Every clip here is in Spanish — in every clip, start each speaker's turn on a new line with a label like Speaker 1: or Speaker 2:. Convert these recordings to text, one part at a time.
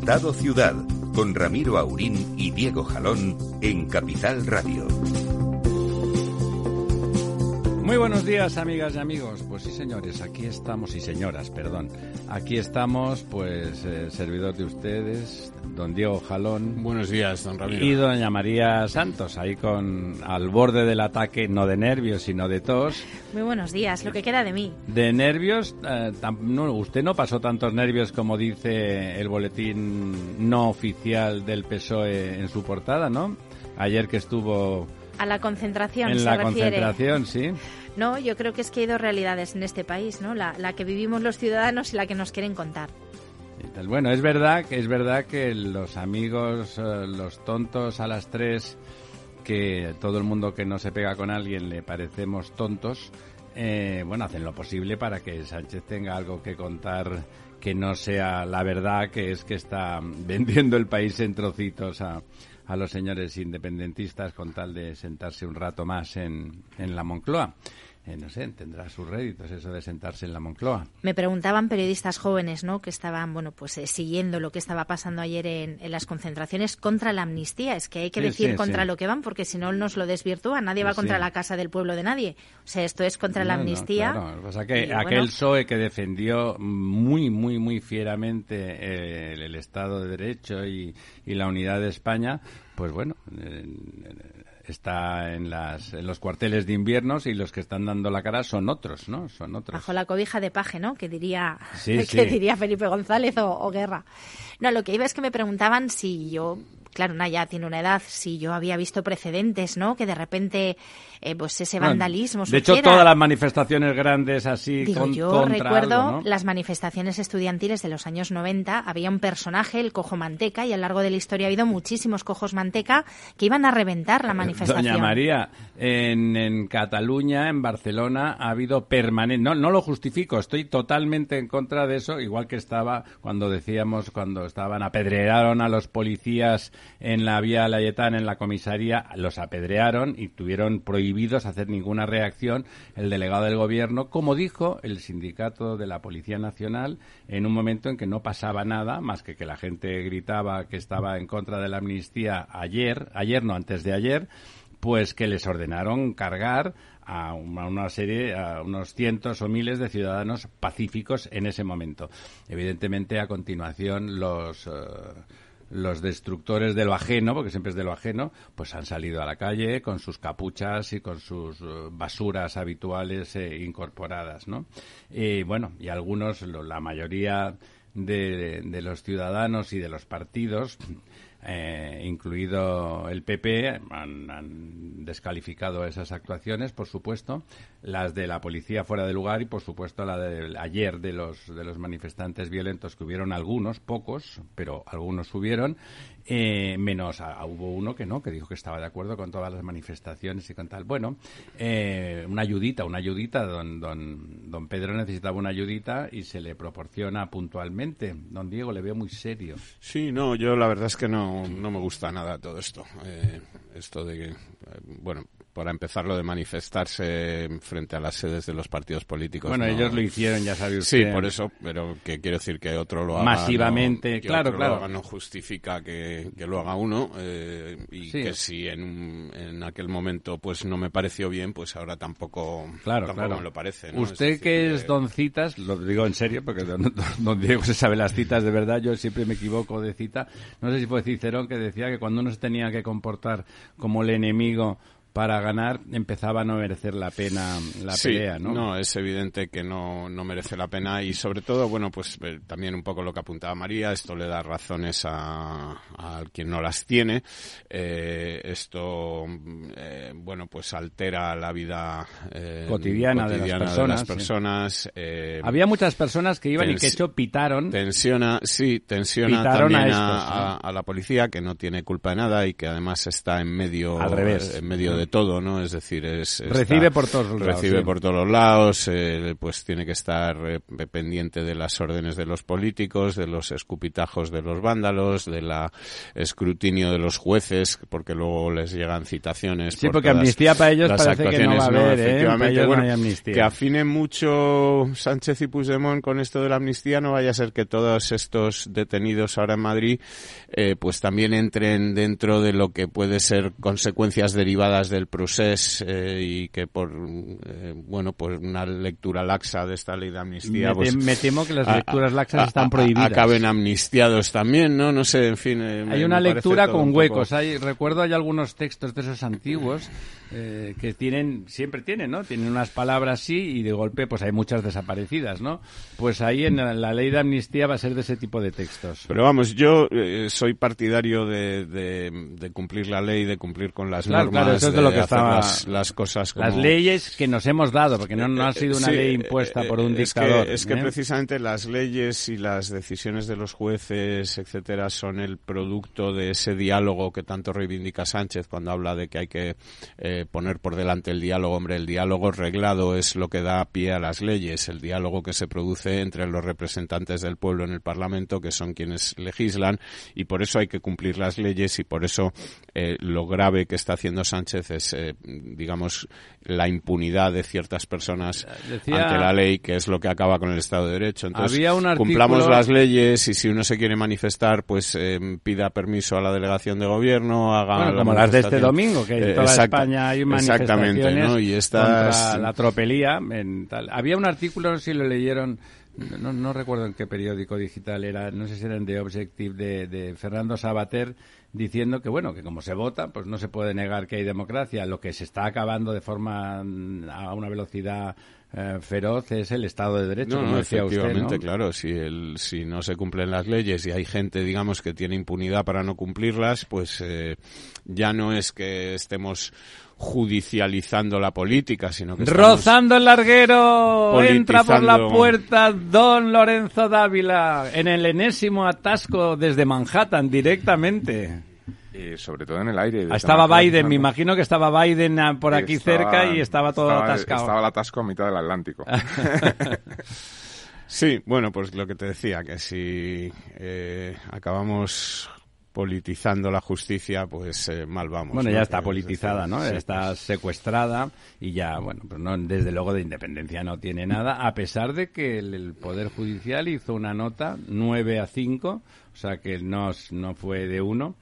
Speaker 1: Estado Ciudad, con Ramiro Aurín y Diego Jalón en Capital Radio.
Speaker 2: Muy buenos días, amigas y amigos. Pues sí, señores, aquí estamos, y señoras, perdón. Aquí estamos, pues, el servidor de ustedes, don Diego Jalón.
Speaker 3: Buenos días, don Ramiro.
Speaker 2: Y doña María Santos, ahí con al borde del ataque, no de nervios, sino de tos.
Speaker 4: Muy buenos días, lo que queda de mí.
Speaker 2: De nervios, eh, tam- no, usted no pasó tantos nervios como dice el boletín no oficial del PSOE en su portada, ¿no? Ayer que estuvo
Speaker 4: A la concentración
Speaker 2: en
Speaker 4: se
Speaker 2: la
Speaker 4: refiere.
Speaker 2: concentración, sí.
Speaker 4: No, yo creo que es que hay dos realidades en este país, ¿no? La, la que vivimos los ciudadanos y la que nos quieren contar.
Speaker 2: Bueno, es verdad que es verdad que los amigos, eh, los tontos a las tres, que todo el mundo que no se pega con alguien le parecemos tontos, eh, bueno, hacen lo posible para que Sánchez tenga algo que contar que no sea la verdad, que es que está vendiendo el país en trocitos a, a los señores independentistas con tal de sentarse un rato más en, en la Moncloa. Eh, no sé, tendrá sus réditos eso de sentarse en la Moncloa.
Speaker 4: Me preguntaban periodistas jóvenes, ¿no? Que estaban, bueno, pues eh, siguiendo lo que estaba pasando ayer en, en las concentraciones contra la amnistía. Es que hay que
Speaker 2: Sí,
Speaker 4: decir
Speaker 2: sí,
Speaker 4: contra
Speaker 2: sí.
Speaker 4: lo que van, porque si no nos lo desvirtúa. Nadie va contra la casa del pueblo de nadie. O sea, esto es contra la
Speaker 2: No, no,
Speaker 4: amnistía.
Speaker 2: claro. Lo que
Speaker 4: Y,
Speaker 2: aquel
Speaker 4: bueno,
Speaker 2: PSOE que defendió muy, muy, muy fieramente eh, el, el Estado de Derecho y, y la unidad de España, pues bueno, eh, está en, las, en los cuarteles de inviernos y los que están dando la cara son otros, ¿no? Son otros.
Speaker 4: Bajo la cobija de paje, ¿no? Que diría,
Speaker 2: Sí,
Speaker 4: que
Speaker 2: sí.
Speaker 4: diría Felipe González o, o Guerra. No, lo que iba es que me preguntaban si yo, claro, una ya tiene una edad, si yo había visto precedentes, ¿no? Que de repente, eh, pues ese
Speaker 2: Bueno,
Speaker 4: vandalismo
Speaker 2: de hecho, todas las manifestaciones grandes así
Speaker 4: Digo,
Speaker 2: con-
Speaker 4: yo
Speaker 2: contra
Speaker 4: recuerdo
Speaker 2: algo, ¿no?
Speaker 4: las manifestaciones estudiantiles de los años 90. Había un personaje, el cojo manteca, y a lo largo de la historia ha habido muchísimos cojos manteca que iban a reventar la manifestación.
Speaker 2: Doña María, en, en Cataluña, en Barcelona, ha habido permanente. No, no lo justifico, estoy totalmente en contra de eso, igual que estaba cuando decíamos, cuando estaban, apedrearon a los policías en la vía Layetán, en la comisaría, los apedrearon y tuvieron prohibidos hacer ninguna reacción el delegado del gobierno, como dijo el sindicato de la Policía Nacional, en un momento en que no pasaba nada, más que que la gente gritaba que estaba en contra de la amnistía ayer, ayer no, antes de ayer, pues que les ordenaron cargar a una, serie, a unos cientos o miles de ciudadanos pacíficos en ese momento. Evidentemente, a continuación, los. eh, los destructores de lo ajeno, porque siempre es de lo ajeno, pues han salido a la calle con sus capuchas y con sus eh, basuras habituales eh, incorporadas, ¿no? Y bueno, y algunos, lo- la mayoría de, de los ciudadanos y de los partidos, eh, incluido el PP, han, han descalificado esas actuaciones, por supuesto, las de la policía fuera de lugar y, por supuesto, la de ayer de los, de los manifestantes violentos, que hubieron algunos, pocos, pero algunos hubieron, eh, menos a- hubo uno que no, que dijo que estaba de acuerdo con todas las manifestaciones y con tal. Bueno, eh, una ayudita, una ayudita, don, don, don Pedro necesitaba una ayudita y se le proporciona puntualmente. Don Diego, le veo muy serio.
Speaker 3: Sí, no, yo la verdad es que no, no me gusta nada todo esto. Eh, esto de que, eh, bueno, para empezar lo de manifestarse frente a las sedes de los partidos políticos.
Speaker 2: Bueno,
Speaker 3: no-
Speaker 2: ellos lo hicieron, ya usted.
Speaker 3: Sí, por eso, pero que quiero decir que otro lo haga.
Speaker 2: Masivamente,
Speaker 3: no- que
Speaker 2: claro,
Speaker 3: otro
Speaker 2: claro.
Speaker 3: Lo haga no justifica que, que lo haga uno eh, y
Speaker 2: Sí.
Speaker 3: que si en, en aquel momento pues no me pareció bien, pues ahora tampoco,
Speaker 2: Claro,
Speaker 3: tampoco
Speaker 2: claro.
Speaker 3: me lo parece. ¿no?
Speaker 2: Usted
Speaker 3: decir,
Speaker 2: que es don citas, lo digo en serio, porque don- don Diego se sabe las citas de verdad, yo siempre me equivoco de cita. No sé si fue Cicerón que decía que cuando uno se tenía que comportar como el enemigo para ganar empezaba a no merecer la pena la pelea, ¿no?
Speaker 3: No, es evidente que no, no merece la pena y sobre todo, bueno, pues eh, también un poco lo que apuntaba María, esto le da razones a, a quien no las tiene, eh, esto, eh, bueno, pues altera la vida
Speaker 2: eh, cotidiana, de las personas.
Speaker 3: Había
Speaker 2: muchas personas que iban y que hecho pitaron.
Speaker 3: Tensiona, sí, tensiona también a, a, la policía que no tiene culpa de nada y que además está en medio,
Speaker 2: Al revés.
Speaker 3: en medio de todo, ¿no? Es decir, es
Speaker 2: recibe por todos los
Speaker 3: lados, recibe por todos los lados, eh, pues tiene que estar eh, pendiente de las órdenes de los políticos, de los escupitajos de los vándalos, de la escrutinio de los jueces, porque luego les llegan citaciones.
Speaker 2: Sí, porque amnistía para ellos parece que no va a haber, ¿eh?
Speaker 3: efectivamente, bueno, que afine mucho Sánchez y Puigdemont con esto de la amnistía, no vaya a ser que todos estos detenidos ahora en Madrid, pues también entren dentro de lo que puede ser consecuencias derivadas del proceso eh, y que por eh, bueno pues una lectura laxa de esta ley de amnistía
Speaker 2: me,
Speaker 3: pues,
Speaker 2: me temo que las lecturas laxas están prohibidas.
Speaker 3: acaben amnistiados también no no sé en fin eh,
Speaker 2: hay una lectura con huecos. hay recuerdo hay algunos textos de esos antiguos que tienen siempre tienen no tienen unas palabras sí y de golpe pues hay muchas desaparecidas no pues ahí en la, ley de amnistía va a ser de ese tipo de textos.
Speaker 3: Pero vamos yo soy partidario de, de, cumplir la ley de cumplir con las normas
Speaker 2: lo que estaba
Speaker 3: las, cosas
Speaker 2: las leyes que nos hemos dado porque no, no ha sido una ley impuesta por un dictador
Speaker 3: es que, ¿eh? precisamente las leyes y las decisiones de los jueces etcétera son el producto de ese diálogo que tanto reivindica Sánchez cuando habla de que hay que eh, poner por delante el diálogo hombre el diálogo reglado es lo que da pie a las leyes. El diálogo que se produce entre los representantes del pueblo en el Parlamento que son quienes legislan y por eso hay que cumplir las leyes y por eso eh, lo grave que está haciendo Sánchez es, eh, digamos, la impunidad de ciertas personas ante la ley, que es lo que acaba con el Estado de Derecho. Entonces, cumplamos las leyes y si uno se quiere manifestar, pues eh, pida permiso a la delegación de gobierno, haga
Speaker 2: como las de este domingo, que en toda España hay manifestaciones
Speaker 3: exactamente, ¿no? y estas...
Speaker 2: contra la tropelía. Había un artículo, si lo leyeron, no, no, recuerdo en qué periódico digital era, no sé si era en The Objective, de, de Fernando Sabater, diciendo que bueno que como se vota pues no se puede negar que hay democracia lo que se está acabando de forma mm, a una velocidad eh, feroz es el Estado de Derecho,
Speaker 3: no,
Speaker 2: decía
Speaker 3: efectivamente, claro. Si, el, si no se cumplen las leyes y hay gente, digamos, que tiene impunidad para no cumplirlas, pues eh, ya no es que estemos judicializando la política, sino que
Speaker 2: Rozando el larguero, entra por la puerta don Lorenzo Dávila en el enésimo atasco desde Manhattan directamente.
Speaker 5: Y sobre todo en el aire.
Speaker 2: Estaba Biden, me imagino que estaba Biden ah, por aquí cerca y estaba todo atascado.
Speaker 5: Estaba el atasco a mitad del Atlántico.
Speaker 3: sí, bueno, pues lo que te decía, que si eh, acabamos politizando la justicia, pues eh, mal vamos.
Speaker 2: Bueno, ya está politizada, ¿no? está secuestrada y ya, bueno, pues no, desde luego de independencia no tiene nada, a pesar de que el, Poder Judicial hizo una nota 9 a 5, o sea que no, no fue de uno,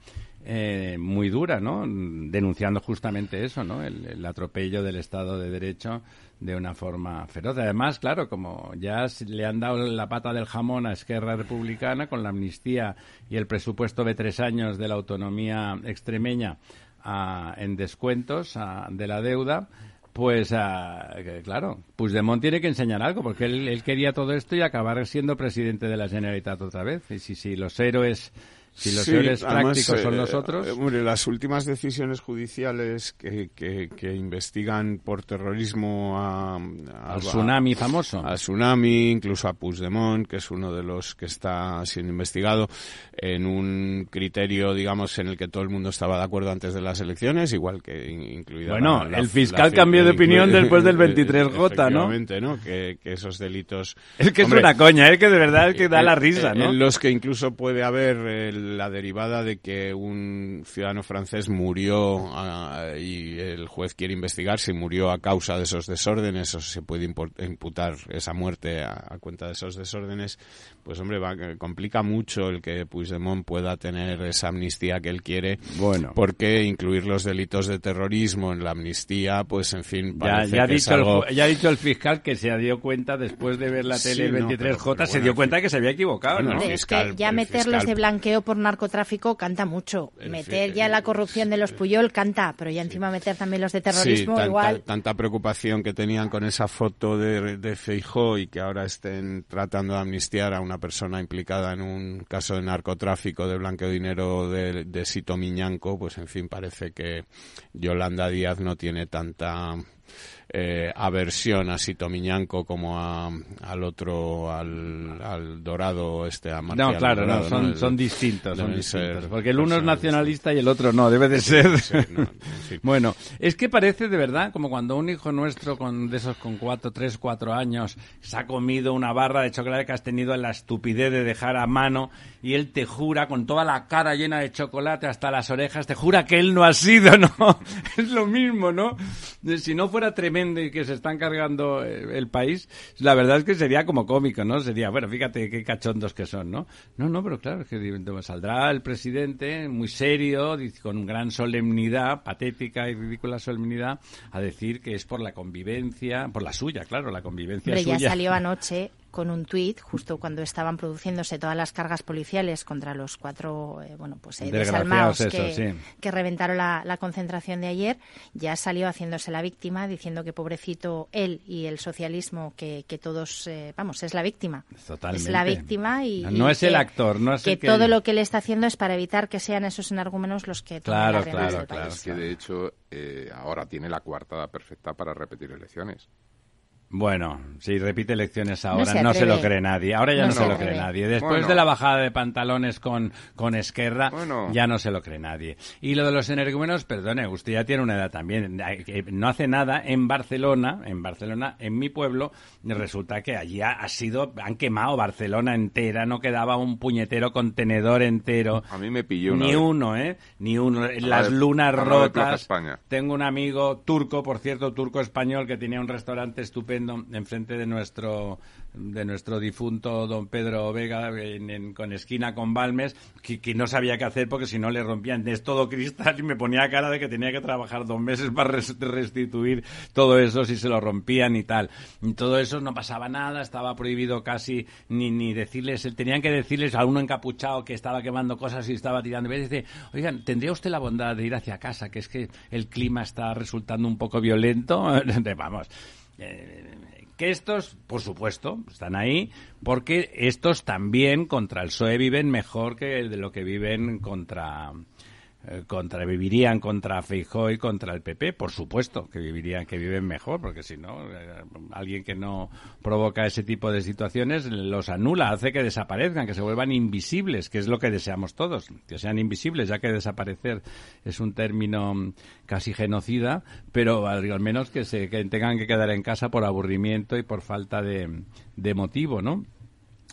Speaker 2: eh, muy dura, ¿no? Denunciando justamente eso, ¿no? El, atropello del Estado de Derecho de una forma feroz. Además, claro, como ya le han dado la pata del jamón a Esquerra Republicana con la amnistía y el presupuesto de tres años de la autonomía extremeña en descuentos de la deuda, pues claro, Puigdemont tiene que enseñar algo, porque él, él, quería todo esto y acabar siendo presidente de la Generalitat otra vez. Y si, si los héroes si los sí, prácticos son los eh, otros.
Speaker 3: Eh, las últimas decisiones judiciales que, que, investigan por terrorismo a,
Speaker 2: al tsunami famoso.
Speaker 3: A tsunami, incluso a Puigdemont, que es uno de los que está siendo investigado en un criterio, digamos, en el que todo el mundo estaba de acuerdo antes de las elecciones, igual que incluida.
Speaker 2: Bueno, el fiscal cambió de opinión después del 23J, ¿no?
Speaker 3: ¿no? Que, que, esos delitos.
Speaker 2: Es que es una coña, es que de verdad es que da la risa, ¿no?
Speaker 3: En los que incluso puede haber el la derivada de que un ciudadano francés murió ah, y el juez quiere investigar si murió a causa de esos desórdenes o si se puede imputar esa muerte a, cuenta de esos desórdenes, pues hombre, va, complica mucho el que Puigdemont pueda tener esa amnistía que él quiere.
Speaker 2: Bueno.
Speaker 3: Porque incluir los delitos de terrorismo en la amnistía, pues en fin,
Speaker 2: ya, ya, ha dicho el, ya ha dicho el fiscal que se dio cuenta después de ver la tele 23J, se dio cuenta que se había equivocado, ¿no?
Speaker 4: es que ya meterlos de blanqueo por narcotráfico canta mucho.
Speaker 3: El
Speaker 4: meter ya la corrupción de los Puyol canta, pero ya encima meter también los de terrorismo
Speaker 3: tanta,
Speaker 4: igual.
Speaker 3: tanta preocupación que tenían con esa foto de, de Feijó y que ahora estén tratando de amnistiar a una persona implicada en un caso de narcotráfico, de blanqueo de dinero de, de Sito Miñanco, pues en fin, parece que Yolanda Díaz no tiene tanta eh, aversión a Sito Miñanco como a- al otro, al, al Dorado, este, a
Speaker 2: No, claro, no,
Speaker 3: Dorado,
Speaker 2: son,
Speaker 3: El-
Speaker 2: son distintos, son distintos. Porque el uno es nacionalista y el otro no, debe de ser.
Speaker 3: Sí, no, en fin.
Speaker 2: Bueno, es que parece de verdad como cuando un hijo nuestro con de esos con cuatro, tres, cuatro años se ha comido una barra de chocolate que has tenido la estupidez de dejar a mano y él te jura con toda la cara llena de chocolate hasta las orejas, te jura que él no ha sido, ¿no? Es lo mismo, ¿no? Si no fuera tremendo y que se están cargando eh, el país, la verdad es que sería como cómico, ¿no? Sería, bueno, fíjate qué cachondos que son, ¿no? No, no, pero claro, es que saldrá el presidente muy serio, con gran solemnidad, patética y ridícula solemnidad, a decir que es por la convivencia, por la suya, claro, la convivencia
Speaker 4: Hombre,
Speaker 2: suya.
Speaker 4: ya salió anoche con un tuit, justo cuando estaban produciéndose todas las cargas policiales contra los cuatro, eh, bueno, pues eh, desalmados que,
Speaker 2: sí.
Speaker 4: que reventaron la, la concentración de ayer, ya salió haciéndose la víctima, diciendo que pobrecito él y el socialismo, que, que todos, eh, vamos, es la víctima.
Speaker 2: Totalmente.
Speaker 4: Es la víctima y...
Speaker 2: No
Speaker 4: y
Speaker 2: es el actor, no es
Speaker 4: que
Speaker 2: el que-
Speaker 4: todo lo que le está haciendo es para evitar que sean esos energúmenos los que tomen
Speaker 2: Claro,
Speaker 4: las riendas
Speaker 2: claro,
Speaker 4: del
Speaker 2: claro.
Speaker 4: país.
Speaker 5: Que de hecho eh, ahora tiene la coartada perfecta para repetir elecciones.
Speaker 2: Bueno, si repite elecciones ahora,
Speaker 4: se
Speaker 2: no se, lo cree nadie. Ahora ya no,
Speaker 4: No
Speaker 2: se
Speaker 4: se
Speaker 2: lo cree nadie. Después
Speaker 5: Bueno.
Speaker 2: de la bajada de pantalones con, con Esquerra,
Speaker 5: Bueno.
Speaker 2: ya no se lo cree nadie. Y lo de los energúmenos, perdone, usted ya tiene una edad también. No hace nada en Barcelona, en Barcelona, en mi pueblo, resulta que allí ha, ha sido, han quemado Barcelona entera, no quedaba un puñetero contenedor entero.
Speaker 5: A mí me pilló una
Speaker 2: Ni
Speaker 5: vez.
Speaker 2: uno, ¿eh? Ni uno. Las
Speaker 5: de-
Speaker 2: lunas rotas.
Speaker 5: España.
Speaker 2: Tengo un amigo turco, por cierto, turco español, que tenía un restaurante estupendo enfrente de nuestro de nuestro difunto don Pedro Vega en- con esquina con Balmes que, no sabía qué hacer porque si no le rompían. Es todo cristal y me ponía cara de que tenía que trabajar dos meses para res- restituir todo eso si se lo rompían y tal. Y todo eso no pasaba nada estaba prohibido casi ni ni decirles tenían que decirles a uno encapuchado que estaba quemando cosas y estaba tirando. Y oigan tendría usted la bondad de ir hacia casa que es que el clima está resultando un poco violento vamos que estos, por supuesto, están ahí, porque estos también contra el PSOE viven mejor que de lo que viven contra contra vivirían contra Feijóo y contra el PP, por supuesto que vivirían que viven mejor, porque si no eh, alguien que no provoca ese tipo de situaciones los anula, hace que desaparezcan, que se vuelvan invisibles, que es lo que deseamos todos, que sean invisibles, ya que desaparecer es un término casi genocida, pero al al menos que se que tengan que quedar en casa por aburrimiento y por falta de, de motivo, ¿no?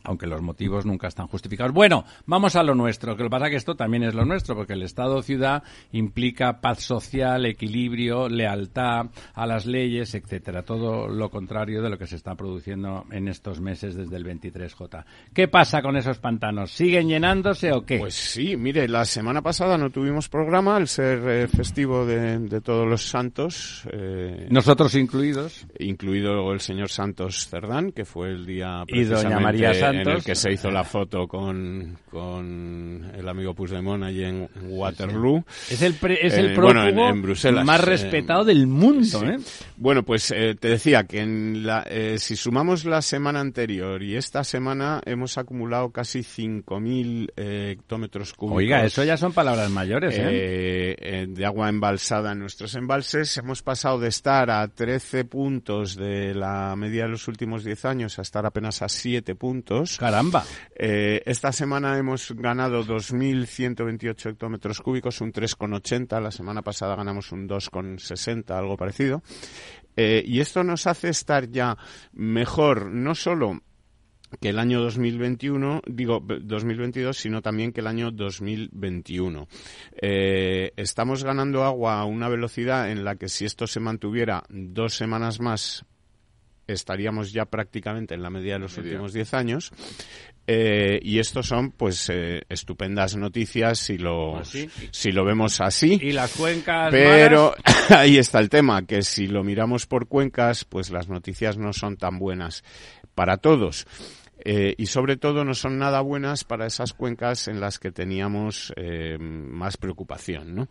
Speaker 2: Aunque los motivos nunca están justificados. Bueno, vamos a lo nuestro, que lo que pasa es que esto también es lo nuestro, porque el Estado-ciudad implica paz social, equilibrio, lealtad a las leyes, etcétera. Todo lo contrario de lo que se está produciendo en estos meses desde el 23J. ¿Qué pasa con esos pantanos? ¿Siguen llenándose o qué?
Speaker 3: Pues sí, mire, la semana pasada no tuvimos programa al ser eh, festivo de, de todos los santos, eh,
Speaker 2: Nosotros incluidos.
Speaker 3: incluido el señor Santos Cerdán, que fue el día
Speaker 2: Y doña
Speaker 3: precisamente En el que se hizo la foto con, con el amigo Puigdemont allí en Waterloo.
Speaker 2: Es el, pre- es
Speaker 3: Eh,
Speaker 2: el
Speaker 3: bueno,
Speaker 2: prófugo
Speaker 3: en- en Bruselas,
Speaker 2: más
Speaker 3: eh,
Speaker 2: respetado del mundo,
Speaker 3: Sí.
Speaker 2: ¿eh?
Speaker 3: Bueno, pues eh, te decía que en la, eh, si sumamos la semana anterior y esta semana hemos acumulado casi 5.000 eh, hectómetros cúbicos.
Speaker 2: Oiga, eso ya son palabras mayores, ¿eh?
Speaker 3: eh, eh, de agua embalsada en nuestros embalses. Hemos pasado de estar a 13 puntos de la media de los últimos 10 años a estar apenas a 7 puntos.
Speaker 2: Caramba.
Speaker 3: Eh, esta semana hemos ganado 2.128 hectómetros cúbicos, un 3,80. La semana pasada ganamos un 2,60, algo parecido. Eh, y esto nos hace estar ya mejor, no solo que el año 2021, digo b- 2022, sino también que el año 2021. Eh, estamos ganando agua a una velocidad en la que si esto se mantuviera dos semanas más, estaríamos ya prácticamente en la media de los
Speaker 5: Media.
Speaker 3: últimos 10 años. Eh, y estos son, pues, eh, estupendas noticias si lo,
Speaker 2: sí.
Speaker 3: si lo vemos así.
Speaker 2: Y las cuencas
Speaker 3: Pero
Speaker 2: malas?
Speaker 3: ahí está el tema, que si lo miramos por cuencas, pues las noticias no son tan buenas para todos. eh, y sobre todo no son nada buenas para esas cuencas en las que teníamos más preocupación, ¿no?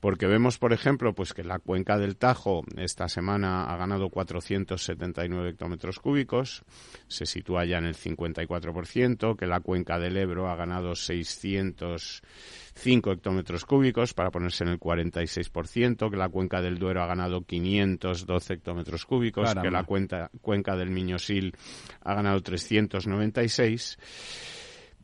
Speaker 3: Porque vemos, por ejemplo, pues que la cuenca del Tajo esta semana ha ganado 479 hectómetros cúbicos, se sitúa ya en el 54%, que la cuenca del Ebro ha ganado 605 hectómetros cúbicos para ponerse en el 46%, que la cuenca del Duero ha ganado 512 hectómetros cúbicos, que la cuenca del Miñosil ha ganado 396.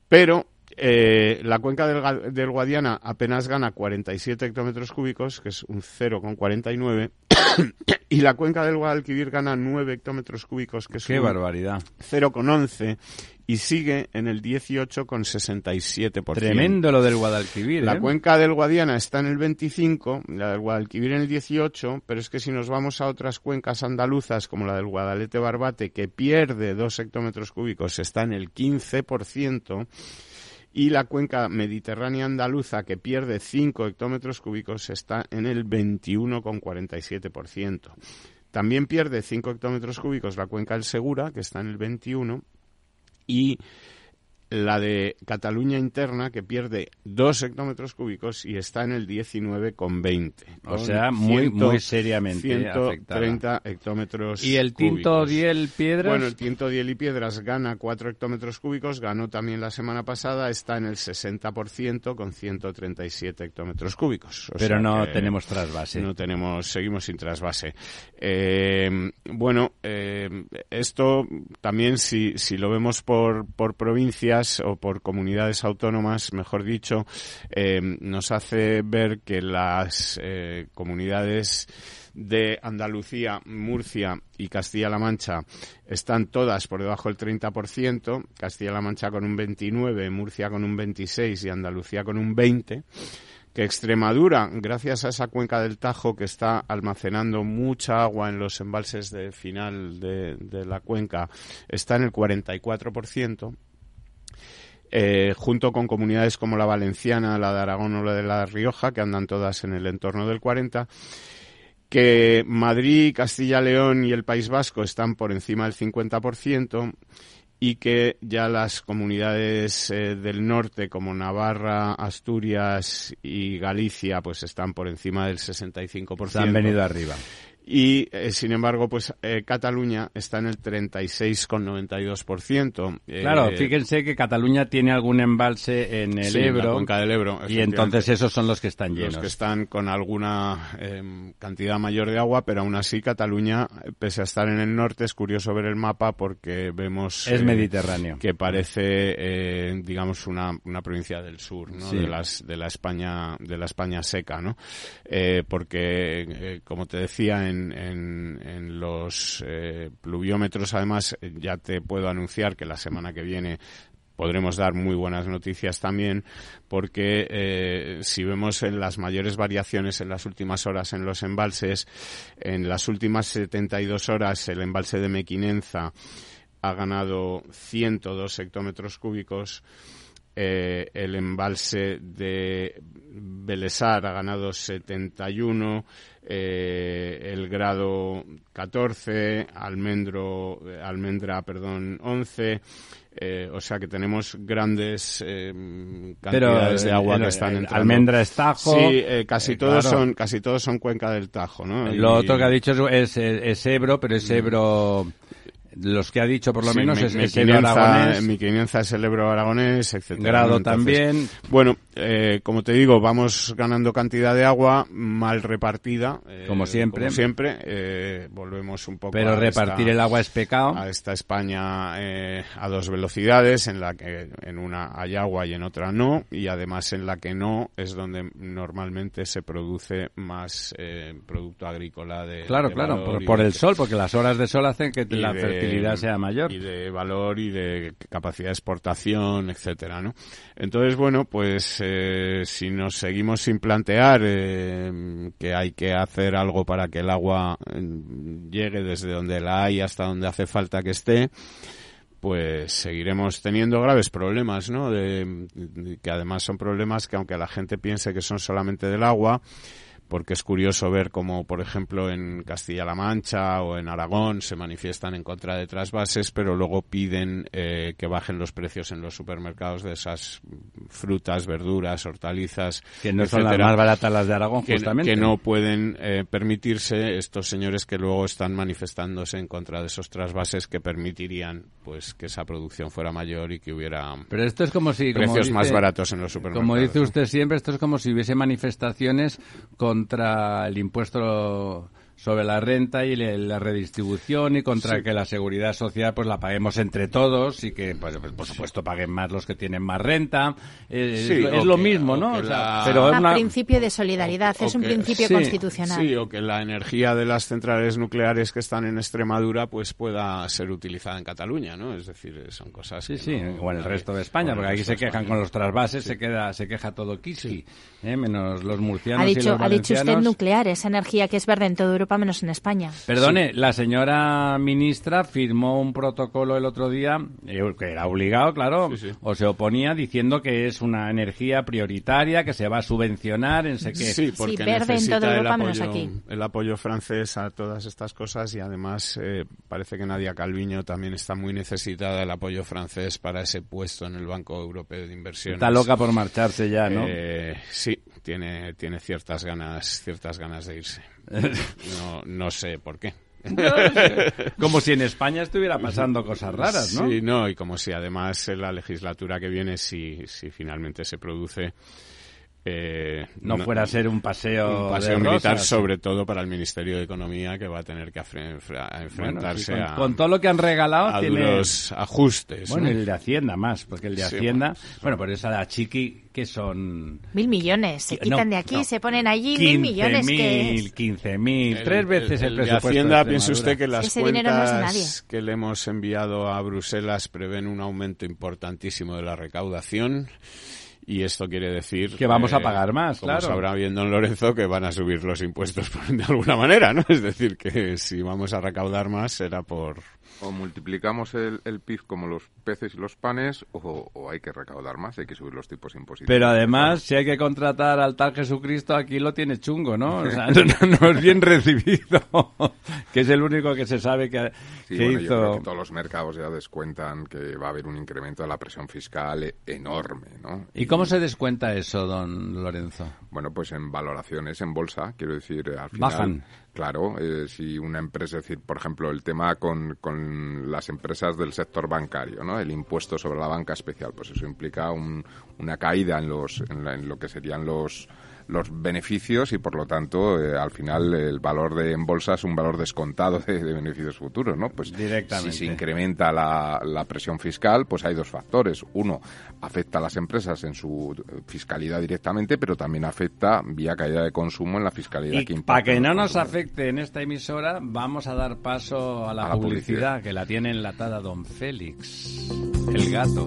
Speaker 3: Pero eh, la cuenca del, Guadiana apenas gana 47 hectómetros cúbicos, que es un 0,49, y la cuenca del Guadalquivir gana 9 hectómetros cúbicos, que es
Speaker 2: ¡Qué barbaridad!
Speaker 3: 0,11, y sigue en el 18,67%.
Speaker 2: Tremendo lo del Guadalquivir.
Speaker 3: La
Speaker 2: ¿eh?
Speaker 3: cuenca del Guadiana está en el 25, la del Guadalquivir en el 18, pero es que si nos vamos a otras cuencas andaluzas, como la del Guadalete Barbate, que pierde 2 hectómetros cúbicos, está en el 15%, y la cuenca mediterránea andaluza, que pierde 5 hectómetros cúbicos, está en el 21,47%. También pierde 5 hectómetros cúbicos la cuenca del Segura, que está en el 21, y la de Cataluña interna que pierde 2 hectómetros cúbicos y está en el 19,20.
Speaker 2: O sea, muy, muy seriamente
Speaker 3: 130 hectómetros
Speaker 2: ¿Y el Tinto Diel Piedras?
Speaker 3: Bueno, el Tinto Diel y Piedras gana 4 hectómetros cúbicos, ganó también la semana pasada, está en el 60% con 137 hectómetros cúbicos.
Speaker 2: Pero no tenemos trasvase.
Speaker 3: No tenemos, seguimos sin trasvase. Eh, bueno, eh, esto también si, si lo vemos por, por provincia, o por comunidades autónomas, mejor dicho, eh, nos hace ver que las eh, comunidades de Andalucía, Murcia y Castilla-La Mancha están todas por debajo del 30%, Castilla-La Mancha con un 29%, Murcia con un 26% y Andalucía con un 20% que Extremadura, gracias a esa cuenca del Tajo que está almacenando mucha agua en los embalses de final de, de la cuenca, está en el 44%, eh, junto con comunidades como la valenciana, la de Aragón o la de La Rioja, que andan todas en el entorno del 40, que Madrid, Castilla, León y el País Vasco están por encima del 50% y que ya las comunidades eh, del norte como Navarra, Asturias y Galicia pues están por encima del 65%. Se
Speaker 2: han venido arriba
Speaker 3: y eh, sin embargo pues eh, Cataluña está en el 36,92%.
Speaker 2: Eh, claro, fíjense que Cataluña tiene algún embalse en el Ebro,
Speaker 3: en del Ebro
Speaker 2: y entonces esos son los que están llenos.
Speaker 3: Los que están con alguna em, cantidad mayor de agua, pero aún así Cataluña, pese a estar en el norte, es curioso ver el mapa porque vemos
Speaker 2: es mediterráneo
Speaker 3: que parece digamos una, una provincia del sur, ¿no? De las de la España de la España seca, ¿no? porque como te decía en en, los eh, pluviómetros. Además, ya te puedo anunciar que la semana que viene podremos dar muy buenas noticias también, porque eh, si vemos en las mayores variaciones en las últimas horas en los embalses, en las últimas 72 horas el embalse de Mequinenza ha ganado 102 hectómetros cúbicos, eh, el embalse de Belesar ha ganado 71, eh, el grado 14, almendro, eh, almendra, perdón, 11. Eh, o sea que tenemos grandes eh, cantidades de agua que están entrando.
Speaker 2: Almendra es Tajo.
Speaker 3: Sí, casi todos son casi todos son cuenca del Tajo, ¿no?
Speaker 2: Lo otro que ha dicho es, es, Ebro, pero es Ebro los que ha dicho por lo menos es, el Ebro aragonés.
Speaker 3: Mi es el Ebro aragonés, etc.
Speaker 2: Grado también.
Speaker 3: Bueno, eh, como te digo, vamos ganando cantidad de agua mal repartida.
Speaker 2: Eh, como siempre.
Speaker 3: Como siempre. Eh, volvemos un poco
Speaker 2: Pero repartir el agua es pecado.
Speaker 3: A esta España a dos velocidades, en la que en una hay agua y en otra no, y además en la que no es donde normalmente se produce más producto agrícola de
Speaker 2: Claro, claro, por, el sol, porque las horas de sol hacen que la sea mayor.
Speaker 3: Y de valor y de capacidad de exportación, etcétera, ¿no? Entonces, bueno, pues eh, si nos seguimos sin plantear eh, que hay que hacer algo para que el agua eh, llegue desde donde la hay hasta donde hace falta que esté, pues seguiremos teniendo graves problemas, ¿no? que además son problemas que aunque la gente piense que son solamente del agua, porque es curioso ver cómo, por ejemplo, en Castilla-La Mancha o en Aragón se manifiestan en contra de trasvases, pero luego piden eh, que bajen los precios en los supermercados de esas frutas, verduras, hortalizas.
Speaker 2: Que no son las más baratas las de Aragón,
Speaker 3: que,
Speaker 2: justamente.
Speaker 3: Que no pueden eh, permitirse estos señores que luego están manifestándose en contra de esos trasvases que permitirían pues que esa producción fuera mayor y que hubiera
Speaker 2: pero esto es como si
Speaker 3: precios más baratos en los supermercados.
Speaker 2: Como dice usted siempre, esto es como si hubiese manifestaciones contra el impuesto sobre la renta y la redistribución y contra que la seguridad social pues la paguemos entre todos y que pues, pues por supuesto paguen más los que tienen más renta. Eh, es, lo mismo no
Speaker 4: pero es un principio de solidaridad es un principio constitucional.
Speaker 3: Sí o que la energía de las centrales nucleares que están en Extremadura pues pueda ser utilizada en Cataluña no es decir son cosas
Speaker 2: sí sí o en el resto de España porque aquí se quejan con los trasvases se queda se queja todo Kiski ¿eh? menos los murcianos
Speaker 4: ha dicho
Speaker 2: y los
Speaker 4: ha dicho usted nuclear esa energía que es verde en toda Europa menos en España.
Speaker 2: Perdone, la señora ministra firmó un protocolo el otro día, eh, que era obligado, claro, o se oponía diciendo que es una energía prioritaria, que se va a subvencionar en sé qué.
Speaker 3: Sí, porque
Speaker 4: verde en toda Europa menos aquí.
Speaker 3: El apoyo francés a todas estas cosas y además eh, parece que Nadia Calviño también está muy necesitada del apoyo francés para ese puesto en el Banco Europeo de Inversiones.
Speaker 2: Está loca por marcharse ya, ¿no?
Speaker 3: Eh, sí, tiene, tiene ciertas ganas, ciertas ganas de irse. No, no sé por qué.
Speaker 2: como si en España estuviera pasando cosas raras, ¿no?
Speaker 3: Sí, no, y como si además en la legislatura que viene, si, si finalmente se produce, eh,
Speaker 2: no, fuera a ser un paseo,
Speaker 3: un paseo militar, sobre todo para el Ministerio de Economía, que va a tener que enfrentarse
Speaker 2: con,
Speaker 3: a.
Speaker 2: Con todo lo que han regalado,
Speaker 3: a
Speaker 2: tiene.
Speaker 3: ajustes.
Speaker 2: Bueno, el de Hacienda más, porque el de Hacienda. bueno, por eso la Chiqui, que son.
Speaker 4: Mil millones. Se quitan de aquí, se ponen allí, mil millones.
Speaker 2: Mil, quince mil, tres veces el,
Speaker 3: el, de Hacienda, piense usted que las cuentas que le hemos enviado a Bruselas prevén un aumento importantísimo de la recaudación y esto quiere decir
Speaker 2: que vamos a pagar más,
Speaker 3: como
Speaker 2: claro.
Speaker 3: sabrá bien don Lorenzo, que van a subir los impuestos de alguna manera, ¿no? Es decir, que si vamos a recaudar más será por
Speaker 5: o multiplicamos el, el, PIB como los peces y los panes o, hay que recaudar más, hay que subir los tipos impositivos.
Speaker 2: Pero además, si hay que contratar al tal Jesucristo, aquí lo tiene chungo, ¿no? O sea, no, es bien recibido, que es el único que se sabe que, hizo...
Speaker 5: todos los mercados ya descuentan que va a haber un incremento de la presión fiscal enorme, ¿no?
Speaker 2: ¿Y cómo se descuenta eso, don Lorenzo?
Speaker 5: Bueno, pues en valoraciones en bolsa, quiero decir, al final...
Speaker 2: Bajan.
Speaker 5: Claro, eh, si una empresa, es decir, por ejemplo, el tema con, con, las empresas del sector bancario, ¿no? El impuesto sobre la banca especial, pues eso implica un, una caída en los, en lo que serían los los beneficios y por lo tanto eh, al final el valor de en bolsa es un valor descontado de, beneficios futuros, ¿no? Pues
Speaker 2: Directamente.
Speaker 5: si se incrementa la, la, presión fiscal, pues hay dos factores. Uno, afecta a las empresas en su fiscalidad directamente, pero también afecta vía caída de consumo en la fiscalidad
Speaker 2: y
Speaker 5: que
Speaker 2: Para que no nos afecte en esta emisora, vamos a dar paso a la, publicidad, publicidad que la tiene enlatada don Félix, el gato.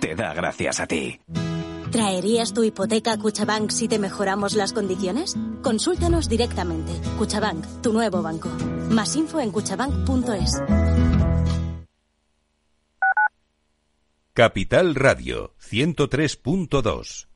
Speaker 6: te da gracias a ti.
Speaker 7: ¿Traerías tu hipoteca a Cuchabank si te mejoramos las condiciones? Consúltanos directamente. Cuchabank, tu nuevo banco. Más info en cuchabank.es.
Speaker 1: Capital Radio 103.2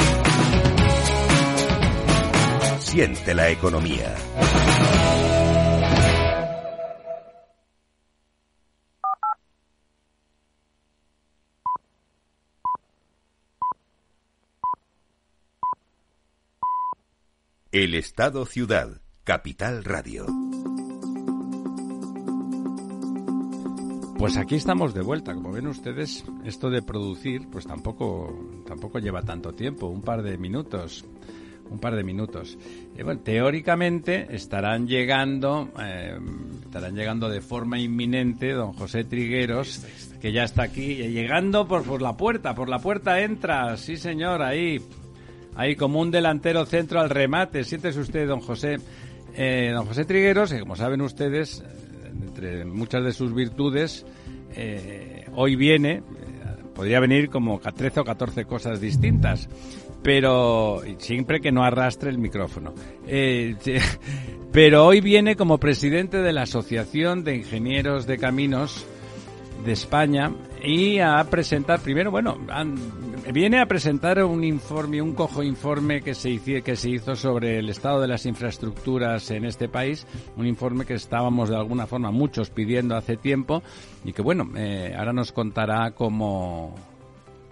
Speaker 1: Siente la economía. El Estado Ciudad, Capital Radio.
Speaker 2: Pues aquí estamos de vuelta. Como ven ustedes, esto de producir, pues tampoco, tampoco lleva tanto tiempo, un par de minutos un par de minutos. bueno, teóricamente estarán llegando, eh, estarán llegando de forma inminente don José Trigueros, que ya está aquí, llegando por, por la puerta, por la puerta entra, sí señor, ahí, ahí como un delantero centro al remate. Siéntese usted, don José. Eh, don José Trigueros, que como saben ustedes, entre muchas de sus virtudes, eh, hoy viene, podría venir como 13 o 14 cosas distintas pero siempre que no arrastre el micrófono. Eh, pero hoy viene como presidente de la Asociación de Ingenieros de Caminos de España y a presentar primero, bueno, viene a presentar un informe, un cojo informe que se, hizo, que se hizo sobre el estado de las infraestructuras en este país, un informe que estábamos de alguna forma muchos pidiendo hace tiempo y que bueno, eh, ahora nos contará cómo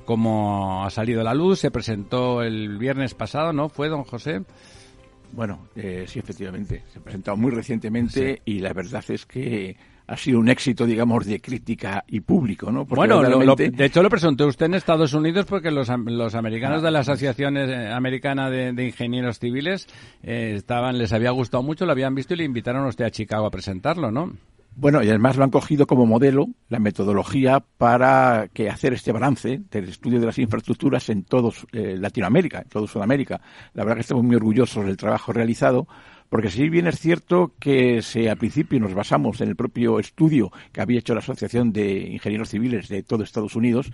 Speaker 2: como ha salido a la luz, se presentó el viernes pasado, ¿no? ¿Fue, don José?
Speaker 8: Bueno, eh, sí, efectivamente. Se ha presentado muy recientemente y la verdad es que ha sido un éxito, digamos, de crítica y público, ¿no?
Speaker 2: bueno, de hecho lo presentó usted en Estados Unidos porque los, los americanos de la Asociación eh, Americana de, Ingenieros Civiles eh, estaban, les había gustado mucho, lo habían visto y le invitaron a usted a Chicago a presentarlo, ¿no?
Speaker 8: Bueno, y además lo han cogido como modelo la metodología para que hacer este balance del estudio de las infraestructuras en todos eh, Latinoamérica, en toda Sudamérica. La verdad que estamos muy orgullosos del trabajo realizado, porque si bien es cierto que se, al principio nos basamos en el propio estudio que había hecho la Asociación de Ingenieros Civiles de todo Estados Unidos,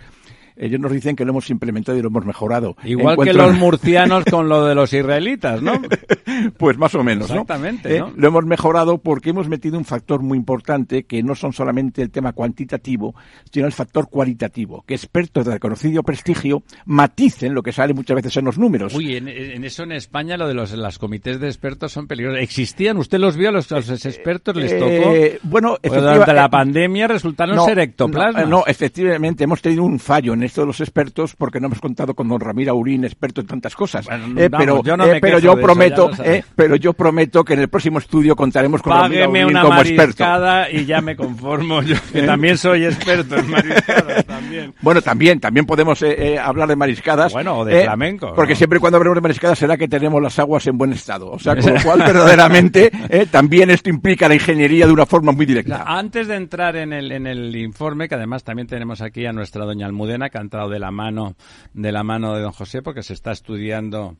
Speaker 8: ellos nos dicen que lo hemos implementado y lo hemos mejorado.
Speaker 2: Igual que los murcianos con lo de los israelitas, ¿no?
Speaker 8: pues más o menos,
Speaker 2: Exactamente,
Speaker 8: ¿no? Lo hemos mejorado porque hemos metido un factor muy importante que no son solamente el tema cuantitativo, sino el factor cualitativo, que expertos de reconocido prestigio maticen lo que sale muchas veces en los números.
Speaker 2: Uy, en, eso en España lo de los las comités de expertos son peligrosos. ¿Existían? ¿Usted los vio? ¿Los, los expertos les tocó?
Speaker 8: Eh, bueno,
Speaker 2: durante la pandemia resultaron ser ectoplasmas.
Speaker 8: No, efectivamente, hemos tenido un fallo en esto de los expertos porque no hemos contado con don Ramiro Aurín, experto en tantas cosas. Eh, pero yo, eh, pero yo prometo, eh, pero yo prometo que en el próximo estudio contaremos con Ramiro Aurín
Speaker 2: una
Speaker 8: como experto.
Speaker 2: y ya me conformo yo, que también soy experto en mariscadas también.
Speaker 8: Bueno, también, también podemos hablar de mariscadas.
Speaker 2: Bueno, o de flamenco.
Speaker 8: Porque siempre cuando hablamos de mariscadas será que tenemos las aguas en buen estado. O sea, con lo cual verdaderamente también esto implica la ingeniería de una forma muy directa.
Speaker 2: Antes de entrar en el, en el informe, que además también tenemos aquí a nuestra doña Almudena, ha entrado de la mano de la mano de don José porque se está estudiando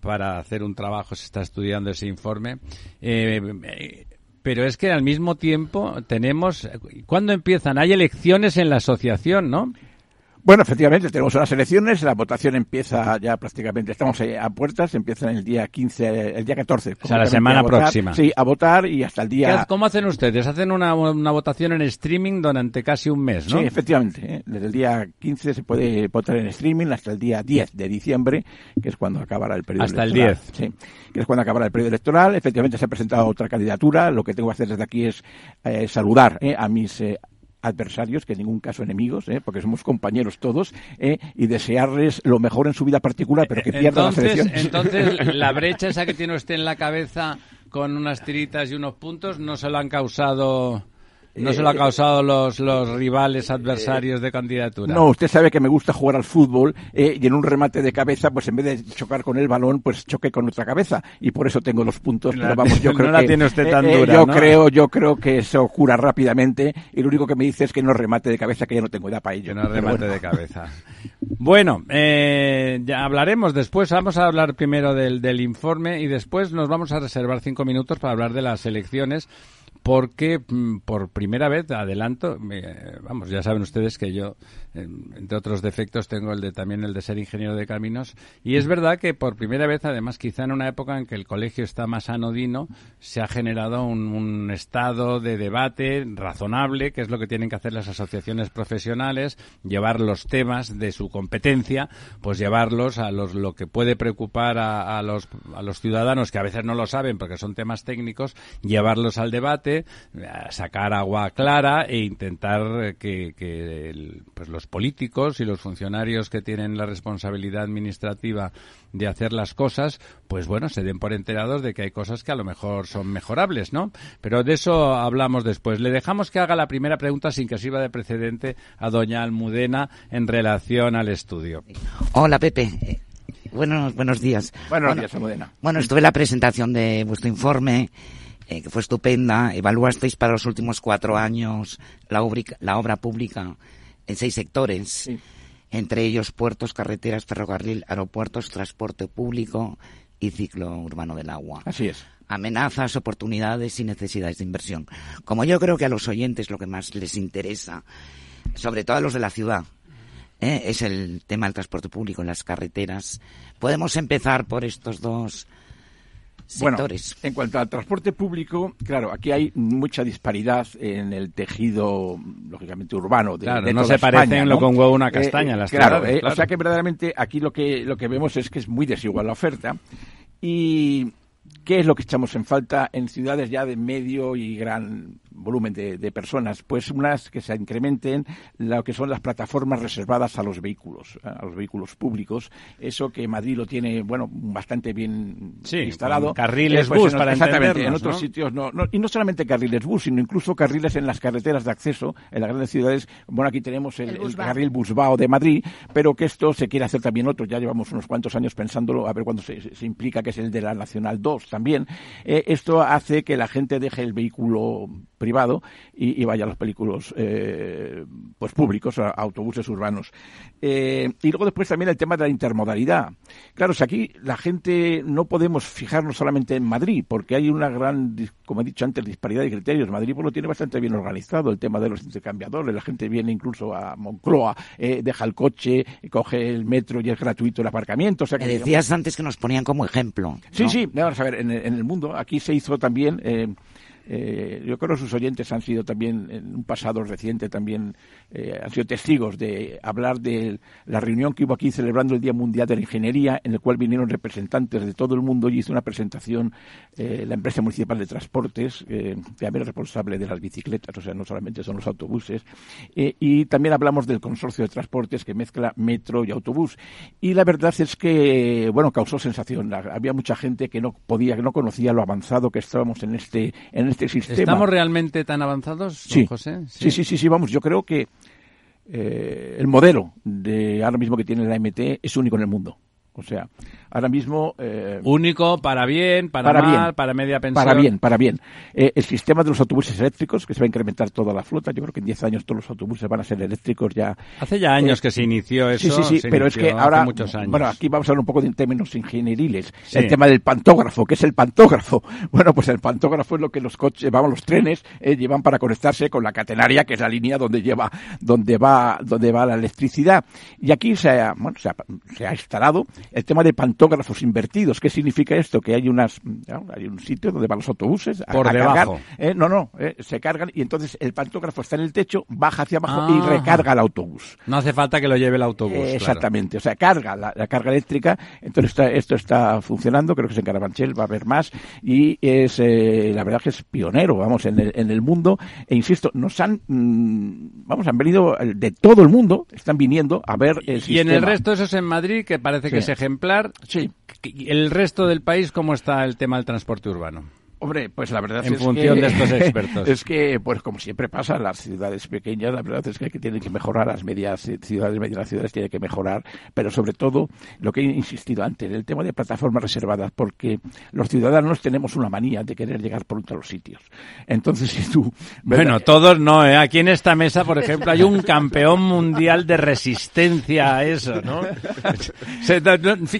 Speaker 2: para hacer un trabajo, se está estudiando ese informe. Eh, pero es que al mismo tiempo tenemos, ¿cuándo empiezan? Hay elecciones en la asociación, ¿no?
Speaker 8: Bueno, efectivamente, tenemos unas elecciones, la votación empieza ya prácticamente, estamos a puertas, empieza el día 15, el día 14.
Speaker 2: O sea, la semana próxima.
Speaker 8: Sí, a votar y hasta el día...
Speaker 2: ¿Cómo hacen ustedes? Hacen una, una votación en streaming durante casi un mes, ¿no?
Speaker 8: Sí, efectivamente. ¿eh? Desde el día 15 se puede votar en streaming hasta el día 10 de diciembre, que es cuando acabará el periodo
Speaker 2: hasta
Speaker 8: electoral.
Speaker 2: Hasta
Speaker 8: el 10. Sí, que es cuando acabará el periodo electoral. Efectivamente se ha presentado otra candidatura. Lo que tengo que hacer desde aquí es eh, saludar eh, a mis adversarios, que en ningún caso enemigos, ¿eh? porque somos compañeros todos, ¿eh? y desearles lo mejor en su vida particular, pero que pierdan la selección.
Speaker 2: Entonces, la brecha esa que tiene usted en la cabeza con unas tiritas y unos puntos, ¿no se lo han causado No se lo ha causado los, los rivales adversarios de candidatura.
Speaker 8: No, usted sabe que me gusta jugar al fútbol y en un remate de cabeza, pues en vez de chocar con el balón, pues choque con otra cabeza y por eso tengo los puntos. pero vamos, yo creo
Speaker 2: no la
Speaker 8: que,
Speaker 2: tiene usted tan dura,
Speaker 8: yo
Speaker 2: ¿no?
Speaker 8: creo, yo creo que eso cura rápidamente y lo único que me dice es que no remate de cabeza, que ya no tengo edad para ello.
Speaker 2: Que no remate
Speaker 8: bueno.
Speaker 2: de cabeza. Bueno, eh, ya hablaremos después. Vamos a hablar primero del, del informe y después nos vamos a reservar cinco minutos para hablar de las elecciones. Porque mm, por primera vez, adelanto, vamos, ya saben ustedes que yo, eh, entre otros defectos, tengo el de también el de ser ingeniero de caminos. Y es verdad que por primera vez, además, quizá en una época en que el colegio está más anodino, se ha generado un, un estado de debate razonable, que es lo que tienen que hacer las asociaciones profesionales, llevar los temas de su competencia, pues llevarlos a los, lo que puede preocupar a los, a los ciudadanos, que a veces no lo saben porque son temas técnicos, llevarlos al debate, a sacar agua clara e intentar eh, que, que el- pues los políticos y los funcionarios que tienen la responsabilidad administrativa de hacer las cosas, pues bueno, se den por enterados de que hay cosas que a lo mejor son mejorables, ¿no? Pero de eso hablamos después. Le dejamos que haga la primera pregunta sin que sirva de precedente a doña Almudena en relación al estudio.
Speaker 9: Hola, Pepe. Eh, Buenos, buenos días.
Speaker 8: Buenos
Speaker 9: Bueno,
Speaker 8: días, Almudena.
Speaker 9: Bueno, estuve en la presentación de vuestro informe, eh, que fue estupenda. Evaluasteis para los últimos cuatro años la, obra- la obra pública en seis sectores, entre ellos puertos, carreteras, ferrocarril, aeropuertos, transporte público y ciclo urbano del agua.
Speaker 8: Así es.
Speaker 9: Amenazas, oportunidades y necesidades de inversión. Como yo creo que a los oyentes lo que más les interesa, sobre todo a los de la ciudad, ¿eh? es el tema del transporte público en las carreteras. Podemos empezar por estos dos sectores.
Speaker 8: Bueno, en cuanto al transporte público, claro, aquí hay mucha disparidad en el tejido, lógicamente, urbano. De,
Speaker 2: Claro,
Speaker 8: de
Speaker 2: no
Speaker 8: toda
Speaker 2: se parecen
Speaker 8: España,
Speaker 2: lo
Speaker 8: ¿no?
Speaker 2: con huevo una castaña, las
Speaker 8: claro,
Speaker 2: ciudades,
Speaker 8: eh,
Speaker 2: claro.
Speaker 8: o sea que verdaderamente aquí lo que, lo que vemos es que es muy desigual la oferta. Y ¿Qué es lo que echamos en falta en ciudades ya de medio y gran volumen de, de personas? Pues unas que se incrementen lo que son las plataformas reservadas a los vehículos, a los vehículos públicos. Eso que Madrid lo tiene, bueno, bastante bien
Speaker 2: Sí,
Speaker 8: instalado.
Speaker 2: carriles
Speaker 8: Eh, pues
Speaker 2: bus
Speaker 8: en-
Speaker 2: para
Speaker 8: Exactamente, en otros
Speaker 2: ¿no?
Speaker 8: sitios no, no. Y no solamente carriles bus, sino incluso carriles en las carreteras de acceso, en las grandes ciudades. Bueno, aquí tenemos el,
Speaker 4: El
Speaker 8: el
Speaker 4: Busbao.
Speaker 8: carril Busbao de Madrid, pero que esto se quiere hacer también otro. Ya llevamos unos cuantos años pensándolo, a ver cuándo se implica que es el de la Nacional 2 también. Eh, esto hace que la gente deje el vehículo privado y, y vaya a los vehículos eh, pues públicos, a, autobuses urbanos. Eh, y luego después también el tema de la intermodalidad. Claro, si aquí la gente no podemos fijarnos solamente en Madrid, porque hay una gran, como he dicho antes, disparidad de criterios. Madrid pues, lo tiene bastante bien organizado, el tema de los intercambiadores. La gente viene incluso a Moncloa, eh, deja el coche, coge el metro y es gratuito el aparcamiento. O sea que,
Speaker 9: Me decías antes que nos ponían como ejemplo.
Speaker 8: Sí,
Speaker 9: ¿no?
Speaker 8: sí, vamos a ver, en el, en el mundo, aquí se hizo también, eh, eh, yo creo que sus oyentes han sido también, en un pasado reciente, también eh, han sido testigos de hablar de la reunión que hubo aquí celebrando el Día Mundial de la Ingeniería, en el cual vinieron representantes de todo el mundo y hizo una presentación eh, la empresa municipal de transportes, eh, que también es responsable de las bicicletas, o sea, no solamente son los autobuses, eh, y también hablamos del consorcio de transportes que mezcla metro y autobús. Y la verdad es que, bueno, causó sensación. Había mucha gente que no podía, que no conocía lo avanzado que estábamos en este, este sistema.
Speaker 2: ¿Estamos realmente tan avanzados, don
Speaker 8: Sí.
Speaker 2: José?
Speaker 8: Sí, sí, sí, sí, vamos, yo creo que eh, el modelo de ahora mismo que tiene la MT es único en el mundo. O sea, ahora mismo... eh,
Speaker 2: Único para bien, para,
Speaker 8: Para
Speaker 2: mal,
Speaker 8: bien.
Speaker 2: para media pensión.
Speaker 8: Para bien, para bien. Eh, el sistema de los autobuses eléctricos, que se va a incrementar toda la flota, yo creo que en 10 años todos los autobuses van a ser eléctricos ya.
Speaker 2: Hace ya años
Speaker 8: Eh,
Speaker 2: que se inició eso.
Speaker 8: Sí, sí, sí, pero es que ahora,
Speaker 2: muchos años.
Speaker 8: bueno, aquí vamos a hablar un poco de términos ingenieriles.
Speaker 2: Sí.
Speaker 8: El tema del pantógrafo, ¿qué es el pantógrafo? Bueno, pues el pantógrafo es lo que los coches, vamos, los trenes eh, llevan para conectarse con la catenaria, que es la línea donde lleva, donde va, donde va la electricidad. Y aquí se ha, bueno, se ha, se ha instalado el tema de pantógrafos invertidos. ¿Qué significa esto? Que hay unas, ¿no? hay un sitio donde van los autobuses a,
Speaker 2: Por
Speaker 8: a cargar,
Speaker 2: debajo.
Speaker 8: eh, no, no, eh, se cargan y entonces el pantógrafo está en el techo, baja hacia abajo y
Speaker 2: Ah.
Speaker 8: recarga el autobús.
Speaker 2: No hace falta que lo lleve el autobús.
Speaker 8: Eh,
Speaker 2: claro.
Speaker 8: Exactamente, o sea, carga la, la carga eléctrica, entonces está- esto está funcionando, creo que en Carabanchel va a haber más y es eh, la verdad que es pionero, vamos, en el, en el mundo e insisto, nos han, mm, vamos, han venido de todo el mundo, están viniendo a ver el
Speaker 2: Y en el resto, eso es en Madrid, que parece que
Speaker 8: Sí.
Speaker 2: Ejemplar.
Speaker 8: Sí.
Speaker 2: ¿Y El resto del país, ¿cómo está el tema del transporte urbano?
Speaker 8: Hombre, pues la verdad
Speaker 2: en
Speaker 8: es
Speaker 2: función
Speaker 8: que,
Speaker 2: de estos expertos.
Speaker 8: Es que, pues como siempre pasa, las ciudades pequeñas, la verdad es que, hay que tienen que mejorar, las medias ciudades, medianas ciudades tienen que mejorar, pero sobre todo, lo que he insistido antes, el tema de plataformas reservadas, porque los ciudadanos tenemos una manía de querer llegar por a los sitios. Entonces, si tú...
Speaker 2: Bueno, todos no, ¿eh? Aquí en esta mesa, por ejemplo, hay un campeón mundial de resistencia a eso, ¿no?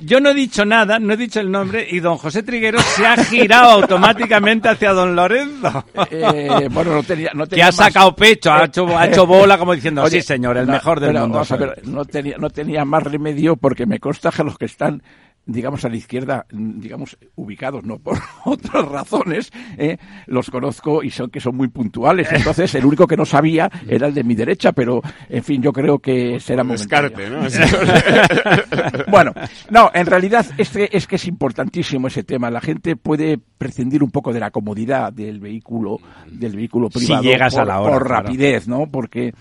Speaker 2: Yo no he dicho nada, no he dicho el nombre, y don José Triguero se ha girado automáticamente hacia don Lorenzo.
Speaker 8: Eh, bueno, no tenía, no
Speaker 2: tenía que ha sacado pecho, ha hecho, ha hecho bola como diciendo, sí señor, el mejor del mundo.
Speaker 8: no, tenía, no tenía más remedio porque me consta que los que están digamos, a la izquierda, digamos, ubicados, no por otras razones, ¿eh? los conozco y son que son muy puntuales. Entonces, el único que no sabía era el de mi derecha, pero, en fin, yo creo que será
Speaker 3: descarte, ¿no?
Speaker 8: bueno, no, en realidad es que, es que es importantísimo ese tema. La gente puede prescindir un poco de la comodidad del vehículo, del vehículo privado
Speaker 2: si llegas
Speaker 8: por,
Speaker 2: a la hora,
Speaker 8: por rapidez, ¿no? Porque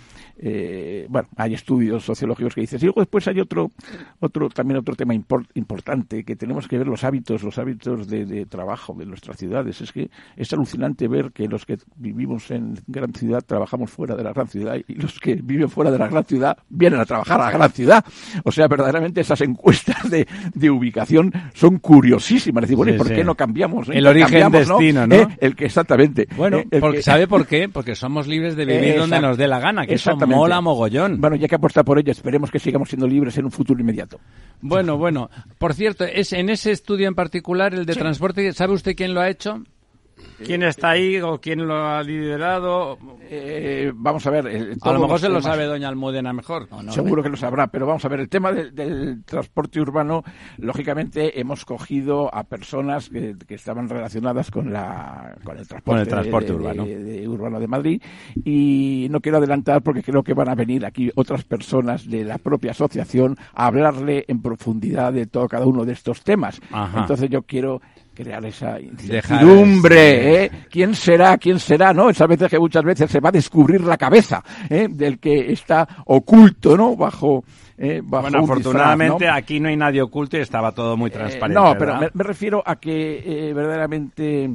Speaker 8: eh, bueno, hay estudios sociológicos que dicen. Y luego después hay otro, otro también otro tema importante que tenemos que ver los hábitos, los hábitos de, trabajo de nuestras ciudades. Es que es alucinante ver que los que vivimos en gran ciudad trabajamos fuera de la gran ciudad y los que viven fuera de la gran ciudad vienen a trabajar a la gran ciudad. O sea, verdaderamente esas encuestas de, de ubicación son curiosísimas. Decir, bueno, ¿y por qué no cambiamos?
Speaker 2: El origen destino, ¿no?
Speaker 8: ¿Eh? El que exactamente.
Speaker 2: Bueno,
Speaker 8: ¿eh?
Speaker 2: porque, ¿sabe por qué? Porque somos libres de vivir donde nos dé la gana, que mola mogollón.
Speaker 8: Bueno, ya que apuesta por ello, esperemos que sigamos siendo libres en un futuro inmediato.
Speaker 2: Bueno, bueno. Por cierto, es en ese estudio en particular, el de transporte, ¿sabe usted quién lo ha hecho? ¿Quién está ahí o quién lo ha liderado?
Speaker 8: Eh, vamos a ver.
Speaker 2: a lo mejor se lo sabe doña Almudena mejor.
Speaker 8: Seguro que lo sabrá, pero vamos a ver. El tema del, transporte urbano, lógicamente hemos cogido a personas que, estaban relacionadas con, la, con el transporte,
Speaker 2: urbano.
Speaker 8: De, urbano de Madrid y no quiero adelantar porque creo que van a venir aquí otras personas de la propia asociación a hablarle en profundidad de todo cada uno de estos temas. Entonces yo quiero crear esa incertidumbre, ¿eh? ¿Quién será? ¿Quién será? ¿No? Esas veces que muchas veces se va a descubrir la cabeza ¿eh? del que está oculto, ¿no? Bajo, ¿eh?
Speaker 2: bueno, afortunadamente aquí no hay nadie oculto y estaba todo muy transparente.
Speaker 8: no, pero me, refiero a que verdaderamente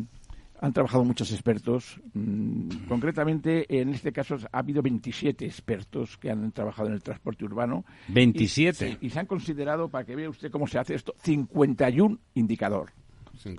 Speaker 8: han trabajado muchos expertos. Mm, concretamente, en este caso ha habido 27 expertos que han trabajado en el transporte urbano.
Speaker 2: 27.
Speaker 8: Y, y se han considerado, para que vea usted cómo se hace esto, 51 indicador.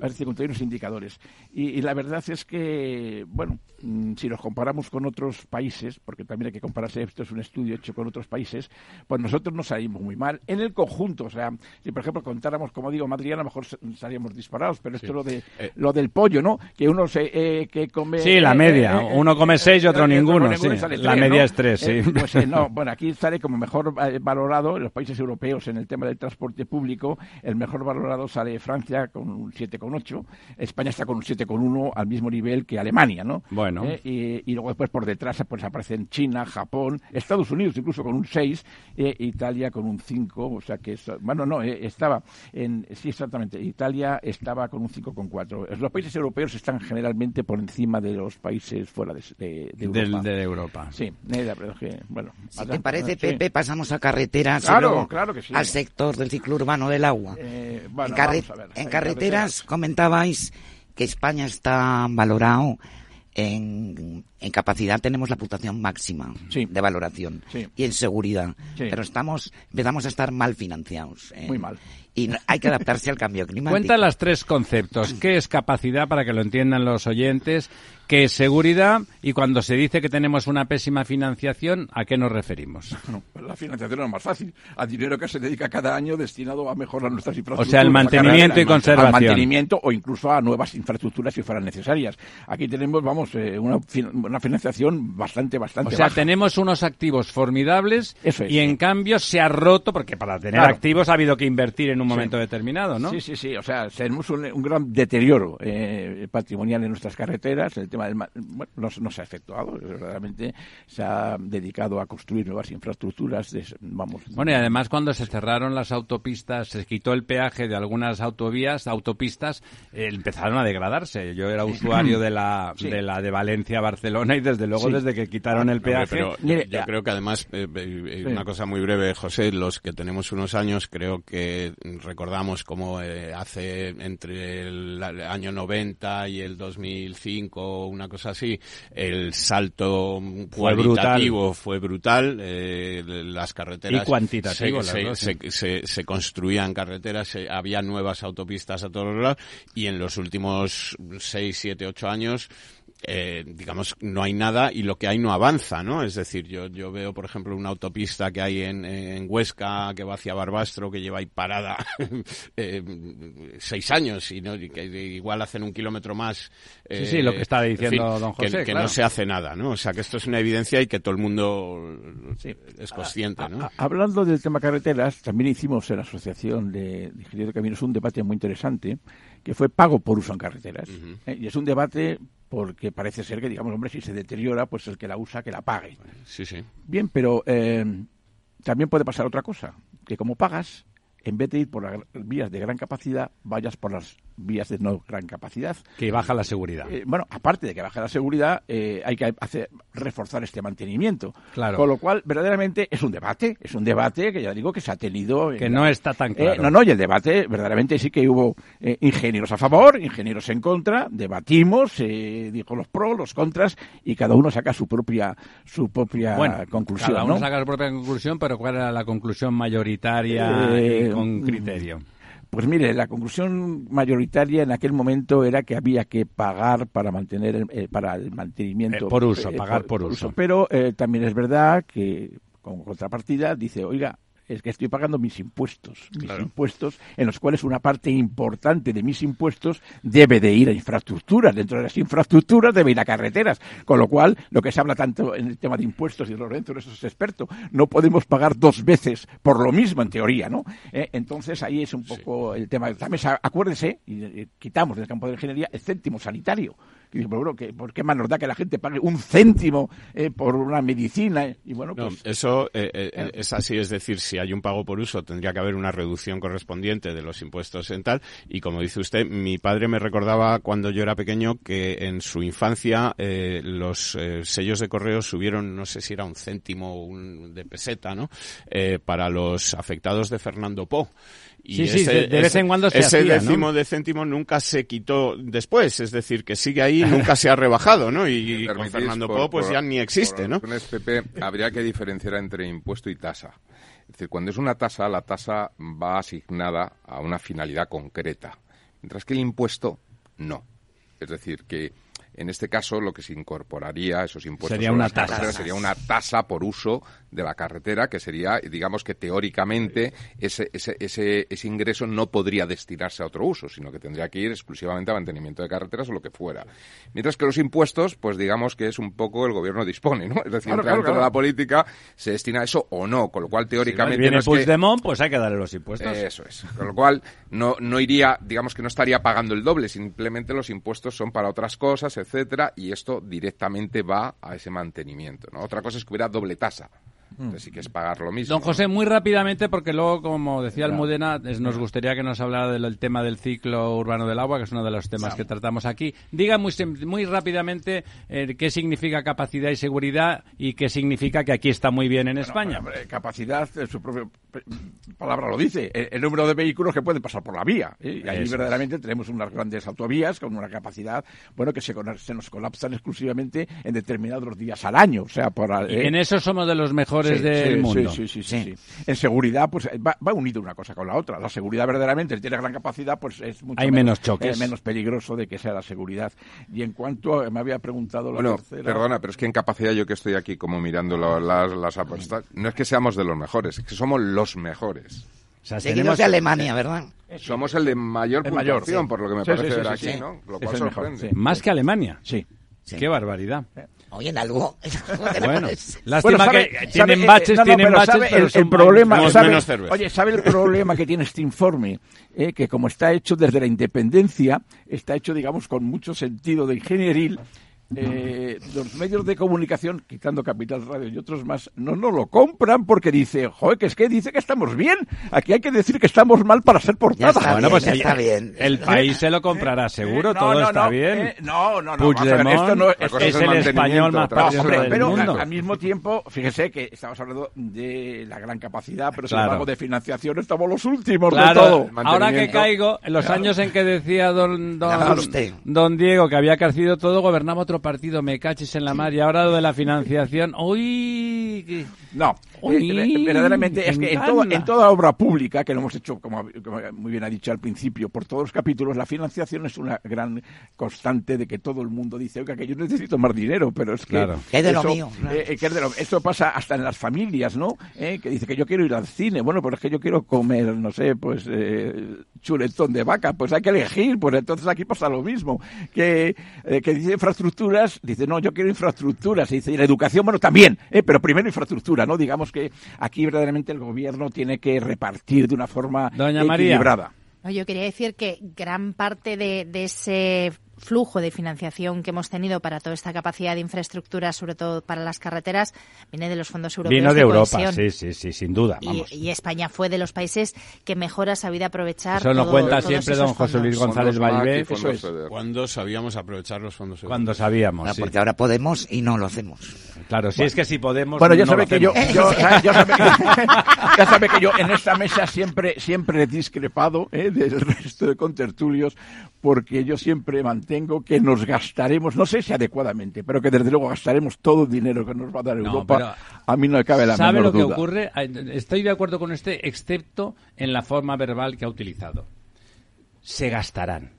Speaker 8: Hay 51 indicadores. Y, la verdad es que, bueno, mm, si nos comparamos con otros países, porque también hay que compararse, esto es un estudio hecho con otros países, pues nosotros nos salimos muy mal en el conjunto. O sea, si por ejemplo contáramos, como digo, Madrid, a lo mejor salíamos disparados, pero esto lo de eh. lo del pollo, ¿no? Que uno se eh, que come.
Speaker 2: Sí, la eh, media. uno come seis y otro ninguno. sí. la media es tres, sí.
Speaker 8: pues no, bueno, aquí sale como mejor valorado en los países europeos en el tema del transporte público. El mejor valorado sale Francia con un 7 con 8, España está con un 7,1 al mismo nivel que Alemania, ¿no?
Speaker 2: Bueno.
Speaker 8: Eh, y, luego después por detrás pues aparecen China, Japón, Estados Unidos incluso con un 6, eh, Italia con un 5, o sea que, bueno, no, eh, estaba en, sí exactamente, Italia estaba con un 5,4. Los países europeos están generalmente por encima de los países fuera de, de, Europa.
Speaker 2: de Europa.
Speaker 8: Sí, pero que, bueno.
Speaker 9: Si te parece, Pepe, pasamos a carreteras
Speaker 8: claro, claro que sí.
Speaker 9: al sector del ciclo urbano del agua.
Speaker 8: en,
Speaker 9: en carreteras comentabais que España está valorado en, capacidad tenemos la puntuación máxima de valoración y en seguridad, pero estamos empezamos a estar mal financiados.
Speaker 8: ¿eh? Muy mal.
Speaker 9: Y hay que adaptarse al cambio climático.
Speaker 2: Cuenta los tres conceptos. ¿Qué es capacidad para que lo entiendan los oyentes? ¿Qué es seguridad? Y cuando se dice que tenemos una pésima financiación, ¿a qué nos referimos?
Speaker 8: Pues la financiación es más fácil. Al dinero que se dedica cada año destinado a mejorar nuestras infraestructuras.
Speaker 2: O sea, el mantenimiento y conservación. Al
Speaker 8: mantenimiento o incluso a nuevas infraestructuras si fueran necesarias. Aquí tenemos, vamos, eh, una, una, financiación bastante, bastante
Speaker 2: O sea, tenemos unos activos formidables y en cambio se ha roto, porque para tener activos ha habido que invertir en un momento determinado, ¿no?
Speaker 8: Sí, sí, sí. O sea, tenemos un, gran deterioro eh, patrimonial en nuestras carreteras. El tema del bueno, no, se ha efectuado. Verdaderamente se ha dedicado a construir nuevas infraestructuras. vamos.
Speaker 2: Bueno, y además cuando se cerraron las autopistas, se quitó el peaje de algunas autovías, autopistas, eh, empezaron a degradarse. Yo era usuario de la de la de Valencia Barcelona Barcelona y desde luego desde que quitaron el peaje.
Speaker 3: Pero yo creo que además, eh, eh, una cosa muy breve, José, los que tenemos unos años creo que recordamos como hace entre el año 90 y el 2005, una cosa así, el salto
Speaker 2: fue cualitativo
Speaker 3: fue brutal. las carreteras.
Speaker 2: Y cuantitativo,
Speaker 3: se, se, construían carreteras, había nuevas autopistas a todos los lados y en los últimos 6, 7, 8 años eh, digamos, no hay nada y lo que hay no avanza, ¿no? Es decir, yo, yo veo, por ejemplo, una autopista que hay en, en Huesca que va hacia Barbastro que lleva ahí parada eh, seis años y, ¿no? que igual hacen un kilómetro más.
Speaker 2: sí, sí, lo que está diciendo don José.
Speaker 3: Que, no se hace nada, ¿no? O sea, que esto es una evidencia y que todo el mundo es consciente, ¿no?
Speaker 8: hablando del tema carreteras, también hicimos en la Asociación de, Ingenieros de Caminos un debate muy interesante que fue pago por uso en carreteras. ¿eh? Y es un debate porque parece ser que, digamos, hombre, si se deteriora, pues el que la usa, que la pague.
Speaker 3: Sí, sí.
Speaker 8: Bien, pero eh, también puede pasar otra cosa, que como pagas, en vez de ir por las vías de gran capacidad, vayas por las vías de no gran capacidad.
Speaker 2: Que baja la seguridad.
Speaker 8: Eh, bueno, aparte de que baja la seguridad, eh, hay que hacer, reforzar este mantenimiento.
Speaker 2: Claro.
Speaker 8: Con lo cual, verdaderamente, es un debate, es un debate que ya digo que se ha tenido...
Speaker 2: Que no está tan eh, claro.
Speaker 8: no, no, y el debate, verdaderamente sí que hubo ingenieros a favor, ingenieros en contra, debatimos, dijo los pros, los contras, y cada uno saca su propia, su propia conclusión.
Speaker 2: Cada uno saca su propia conclusión, pero ¿cuál era la conclusión mayoritaria y con criterio?
Speaker 8: Pues mire, la conclusión mayoritaria en aquel momento era que había que pagar para mantener el, para el mantenimiento.
Speaker 2: Eh, por uso, eh, pagar por, uso.
Speaker 8: Pero eh, también es verdad que, como contrapartida, dice, oiga, es que estoy pagando mis impuestos, mis impuestos, en los cuales una parte importante de mis impuestos debe de ir a infraestructuras, dentro de las infraestructuras debe ir a carreteras, con lo cual lo que se habla tanto en el tema de impuestos y Lorenzo eso es experto, no podemos pagar dos veces por lo mismo en teoría, ¿no? Eh, entonces ahí es un poco el tema. También acuérdense, y, quitamos del campo de ingeniería el céntimo sanitario. Y bueno, ¿por qué más nos da que la gente pague un céntimo eh, por una medicina? Y bueno, pues,
Speaker 3: eso eh, es así, es decir, si hay un pago por uso, tendría que haber una reducción correspondiente de los impuestos en tal. Y como dice usted, mi padre me recordaba cuando yo era pequeño que en su infancia eh, los eh, sellos de correo subieron, no sé si era un céntimo un, de peseta, ¿no? Eh, para los afectados de Fernando Po.
Speaker 2: Y sí, ese, sí, de vez en cuando se
Speaker 3: Ese décimo de céntimo nunca se quitó después, es decir, que sigue ahí, nunca se ha rebajado, ¿no? Y, con Fernando Po pues ya ni existe, ¿no?
Speaker 5: habría que diferenciar entre impuesto y tasa. Es decir, cuando es una tasa, la tasa va asignada a una finalidad concreta, mientras que el impuesto no. Es decir, que en este caso, lo que se incorporaría esos impuestos
Speaker 2: sería una tasa.
Speaker 5: sería una tasa por uso de la carretera, que sería, digamos que teóricamente ese, ese, ese, ese ingreso no podría destinarse a otro uso, sino que tendría que ir exclusivamente a mantenimiento de carreteras o lo que fuera. Mientras que los impuestos, pues digamos que es un poco el gobierno dispone, ¿no? Es decir, de la política se destina a eso o no, con lo cual teóricamente...
Speaker 2: Si viene Puigdemont, pues hay que darle los impuestos.
Speaker 5: Eso es. Con lo cual no, no iría, digamos que no estaría pagando el doble, simplemente los impuestos son para otras cosas, etcétera, y esto directamente va a ese mantenimiento. ¿no? Otra cosa es que hubiera doble tasa. Entonces sí que es pagar lo mismo.
Speaker 2: Don José, muy rápidamente, porque luego, como decía Almudena, nos gustaría que nos hablara del tema del ciclo urbano del agua, que es uno de los temas que tratamos aquí. Diga muy, muy rápidamente eh, qué significa capacidad y seguridad y qué significa que aquí está muy bien en España.
Speaker 8: capacidad, su propia palabra lo dice, el, número de vehículos que pueden pasar por la vía. ¿eh? Y ahí verdaderamente tenemos unas grandes autovías con una capacidad, bueno, que se, se nos colapsan exclusivamente en determinados días al año. O sea, por,
Speaker 2: en eso somos de los mejores del mundo.
Speaker 8: Sí, sí, sí, En seguridad, pues va, va, unido una cosa con la otra. La seguridad verdaderamente tiene gran capacidad, pues es mucho
Speaker 2: Hay menos, choques.
Speaker 8: Eh, menos peligroso de que sea la seguridad. Y en cuanto me había preguntado la
Speaker 5: bueno,
Speaker 8: tercera...
Speaker 5: perdona, pero es que en capacidad yo que estoy aquí como mirando las, las apuestas, no es que seamos de los mejores, es que somos los mejores.
Speaker 9: O sea, Seguimos de Alemania, ¿verdad?
Speaker 5: Somos el de mayor puntuación, por lo que me parece ver aquí, ¿no? Lo cual sorprende.
Speaker 2: Más que Alemania.
Speaker 8: Sí.
Speaker 2: Qué barbaridad.
Speaker 9: Oye, en algo.
Speaker 2: bueno, lástima que tienen baches, tienen baches, pero
Speaker 8: el, problema, oye, ¿sabe el problema que tiene este informe? Eh, que como está hecho desde la independencia, está hecho, digamos, con mucho sentido de ingenieril, eh, los medios de comunicación, quitando Capital Radio y otros más, no nos lo compran porque dice, joder, que es que dice que estamos bien. Aquí hay que decir que estamos mal para ser portada.
Speaker 9: Ya está
Speaker 2: Bueno,
Speaker 9: bien,
Speaker 2: pues
Speaker 9: ya
Speaker 2: el,
Speaker 9: está bien.
Speaker 2: el país se lo comprará seguro,
Speaker 8: Eh, no,
Speaker 2: todo
Speaker 8: no,
Speaker 2: está
Speaker 8: no,
Speaker 2: bien.
Speaker 8: eh, no, no, no, ver,
Speaker 2: Puigdemont
Speaker 8: esto no es-
Speaker 2: es
Speaker 5: es
Speaker 2: el español más del
Speaker 8: pero
Speaker 2: mundo.
Speaker 8: al mismo tiempo, fíjese que estamos hablando de la gran capacidad, pero sin
Speaker 2: Claro.
Speaker 8: embargo de financiación estamos los últimos de todo.
Speaker 2: ahora que caigo, en los años en que decía don, don, don Diego que había crecido todo, gobernaba otro partido, me caches en la mar, y ahora lo de la financiación, uy,
Speaker 8: No, Eh, eh, verdaderamente es que en, todo- en toda obra pública, que lo hemos hecho, como, como muy bien ha dicho al principio, por todos los capítulos, la financiación es una gran constante de que todo el mundo dice, oiga, que yo necesito más dinero, pero es que...
Speaker 2: Claro.
Speaker 9: Que es de lo
Speaker 8: eso,
Speaker 9: mío, claro.
Speaker 8: eh, eh, que es de lo- esto pasa hasta en las familias, ¿no? Eh, que dice que yo quiero ir al cine, bueno, pero es que yo quiero comer, no sé, pues eh, chuletón de vaca, pues hay que elegir, pues entonces aquí pasa lo mismo. Que, eh, que dice infraestructuras, dice, no, yo quiero infraestructuras, y dice, y la educación, bueno, también, eh, pero primero infraestructura, ¿no? Digamos que aquí verdaderamente el gobierno tiene que repartir de una forma
Speaker 2: Doña María.
Speaker 8: equilibrada.
Speaker 4: No, yo quería decir que gran parte de, de ese flujo de financiación que hemos tenido para toda esta capacidad de infraestructura, sobre todo para las carreteras, viene de los fondos europeos.
Speaker 2: vino de Europa,
Speaker 4: cohesión.
Speaker 2: sí, sí, sí, sin duda,
Speaker 4: Y,
Speaker 2: vamos.
Speaker 4: y España fue de los países que mejor ha sabido aprovechar.
Speaker 2: Eso lo
Speaker 4: todo-
Speaker 2: cuenta
Speaker 4: todos
Speaker 2: siempre don José Luis. González
Speaker 5: fondos
Speaker 8: eso es.
Speaker 3: ¿Cuándo sabíamos aprovechar los fondos europeos?
Speaker 2: cuando sabíamos, sí.
Speaker 9: porque ahora podemos y no lo hacemos.
Speaker 2: Claro, si es que si podemos...
Speaker 8: Bueno, ya
Speaker 2: no
Speaker 8: sabe
Speaker 2: lo
Speaker 8: que yo, yo- ya, ya sabe que, ya sabe que yo en esta mesa siempre, siempre he discrepado ¿eh? del resto de contertulios, porque yo siempre mantengo que nos gastaremos, no sé si adecuadamente, pero que desde luego gastaremos todo el dinero que nos va a dar Europa. A mí no me cabe la
Speaker 2: ¿Sabe
Speaker 8: menor
Speaker 2: lo que
Speaker 8: duda.
Speaker 2: ocurre? Estoy de acuerdo con este, excepto en la forma verbal que ha utilizado. Se gastarán.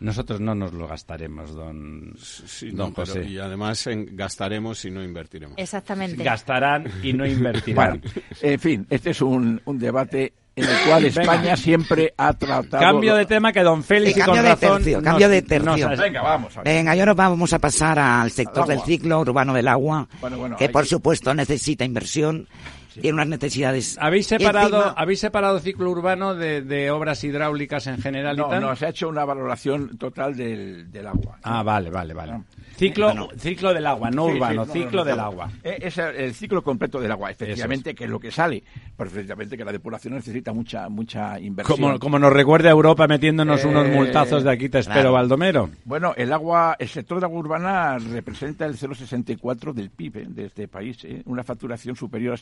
Speaker 2: Nosotros no nos lo gastaremos, don,
Speaker 3: Sí,
Speaker 2: don
Speaker 3: no, pero-
Speaker 2: José.
Speaker 3: y además en- gastaremos y no invertiremos.
Speaker 4: Exactamente.
Speaker 2: Gastarán y no invertirán.
Speaker 8: Bueno, en fin, este es un, un debate en el cual
Speaker 2: Venga.
Speaker 8: España siempre ha tratado...
Speaker 2: Cambio de tema que don Félix
Speaker 9: Sí,
Speaker 2: y con
Speaker 9: cambio de
Speaker 2: razón
Speaker 9: tercio,
Speaker 2: nos-
Speaker 9: cambio de
Speaker 2: nos
Speaker 9: tercio.
Speaker 2: has-
Speaker 8: Venga, vamos.
Speaker 9: Venga, y ahora vamos a pasar al sector
Speaker 8: Al
Speaker 9: del ciclo urbano del agua,
Speaker 8: Bueno, bueno,
Speaker 9: que
Speaker 8: hay
Speaker 9: por
Speaker 8: que-
Speaker 9: supuesto necesita inversión, tiene unas necesidades.
Speaker 2: ¿Habéis separado,
Speaker 9: encima-
Speaker 2: ¿Habéis separado ciclo urbano de, de obras hidráulicas en general y
Speaker 8: No,
Speaker 2: tal?
Speaker 8: no, se ha hecho una valoración total del, del agua.
Speaker 2: Ah, vale, vale, vale.
Speaker 8: Ah.
Speaker 2: Ciclo,
Speaker 9: Bueno.
Speaker 2: ciclo del agua, no
Speaker 8: Sí,
Speaker 2: urbano,
Speaker 8: sí, no,
Speaker 2: ciclo
Speaker 8: no, no,
Speaker 2: del
Speaker 8: no.
Speaker 2: agua.
Speaker 8: Eh, Es el, ciclo completo del agua, efectivamente, que es lo que sale. Perfectamente que la depuración necesita mucha mucha inversión.
Speaker 2: Como, como nos recuerda Europa metiéndonos
Speaker 8: Eh,
Speaker 2: unos multazos de aquí te espero,
Speaker 9: claro.
Speaker 2: Baldomero.
Speaker 8: Bueno, el agua, el sector de agua urbana representa el 0,64 del PIB eh, de este país, eh, una facturación superior a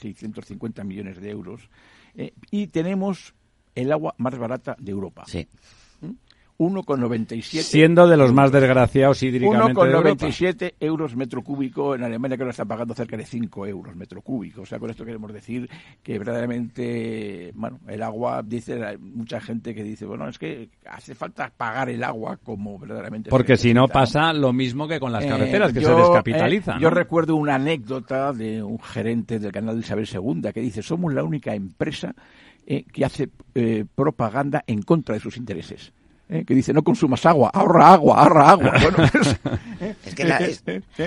Speaker 8: 7.650 millones de euros. eh, y tenemos el agua más barata de Europa. 1,97
Speaker 2: Siendo de los más desgraciados hídricamente de Europa.
Speaker 8: 1,97 euros metro cúbico. En Alemania que lo está pagando cerca de 5 euros metro cúbico. O sea, con esto queremos decir que verdaderamente, bueno, el agua, dice mucha gente que dice, bueno, es que hace falta pagar el agua como verdaderamente.
Speaker 2: Porque si no pasa lo mismo que con las
Speaker 8: Eh,
Speaker 2: carreteras, que
Speaker 8: yo,
Speaker 2: se descapitalizan.
Speaker 8: eh, Yo
Speaker 2: ¿no?
Speaker 8: recuerdo una anécdota de un gerente del canal de Isabel II que dice, somos la única empresa eh, que hace propaganda en contra de sus intereses. Eh, que dice, no consumas agua, ahorra agua, ahorra agua. Bueno, pues,
Speaker 9: Es que la, es-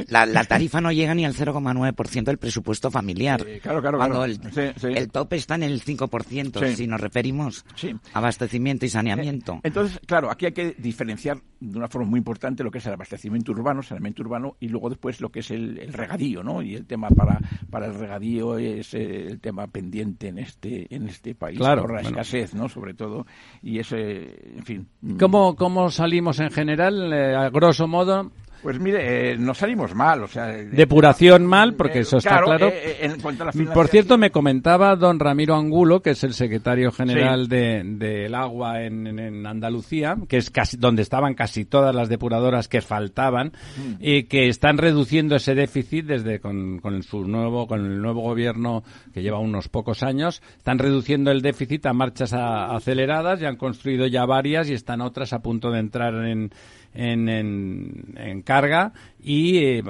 Speaker 9: la- la tarifa no llega ni al 0,9% del presupuesto familiar.
Speaker 8: Eh, claro, claro,
Speaker 9: Cuando
Speaker 8: claro.
Speaker 9: el,
Speaker 8: Sí, sí.
Speaker 9: el tope está en el 5%,
Speaker 8: Sí.
Speaker 9: si nos referimos
Speaker 8: Sí.
Speaker 9: a abastecimiento y saneamiento.
Speaker 8: Entonces, claro, aquí hay que diferenciar de una forma muy importante lo que es el abastecimiento urbano, saneamiento urbano, y luego después lo que es el, el regadío, ¿no? Y el tema para, para el regadío es eh, el tema pendiente en este en este país
Speaker 2: Claro,
Speaker 8: por la
Speaker 2: bueno.
Speaker 8: escasez, ¿no? Sobre todo, y ese, en fin.
Speaker 2: ¿Cómo, ¿Cómo salimos en general? Eh, a grosso modo,
Speaker 8: Pues mire, eh, nos salimos mal, o sea... eh,
Speaker 2: depuración mal, porque
Speaker 8: eh,
Speaker 2: eso está claro.
Speaker 8: eh, eh, en cuanto a la
Speaker 2: Por cierto, me comentaba don Ramiro Angulo, que es el secretario general
Speaker 8: Sí.
Speaker 2: de- del agua en, en- en Andalucía, que es casi donde estaban casi todas las depuradoras que faltaban,
Speaker 8: Mm.
Speaker 2: y que están reduciendo ese déficit desde con, con su nuevo con el nuevo gobierno que lleva unos pocos años, están reduciendo el déficit a marchas a- aceleradas y han construido ya varias y están otras a punto de entrar en en, en- en carga y eh,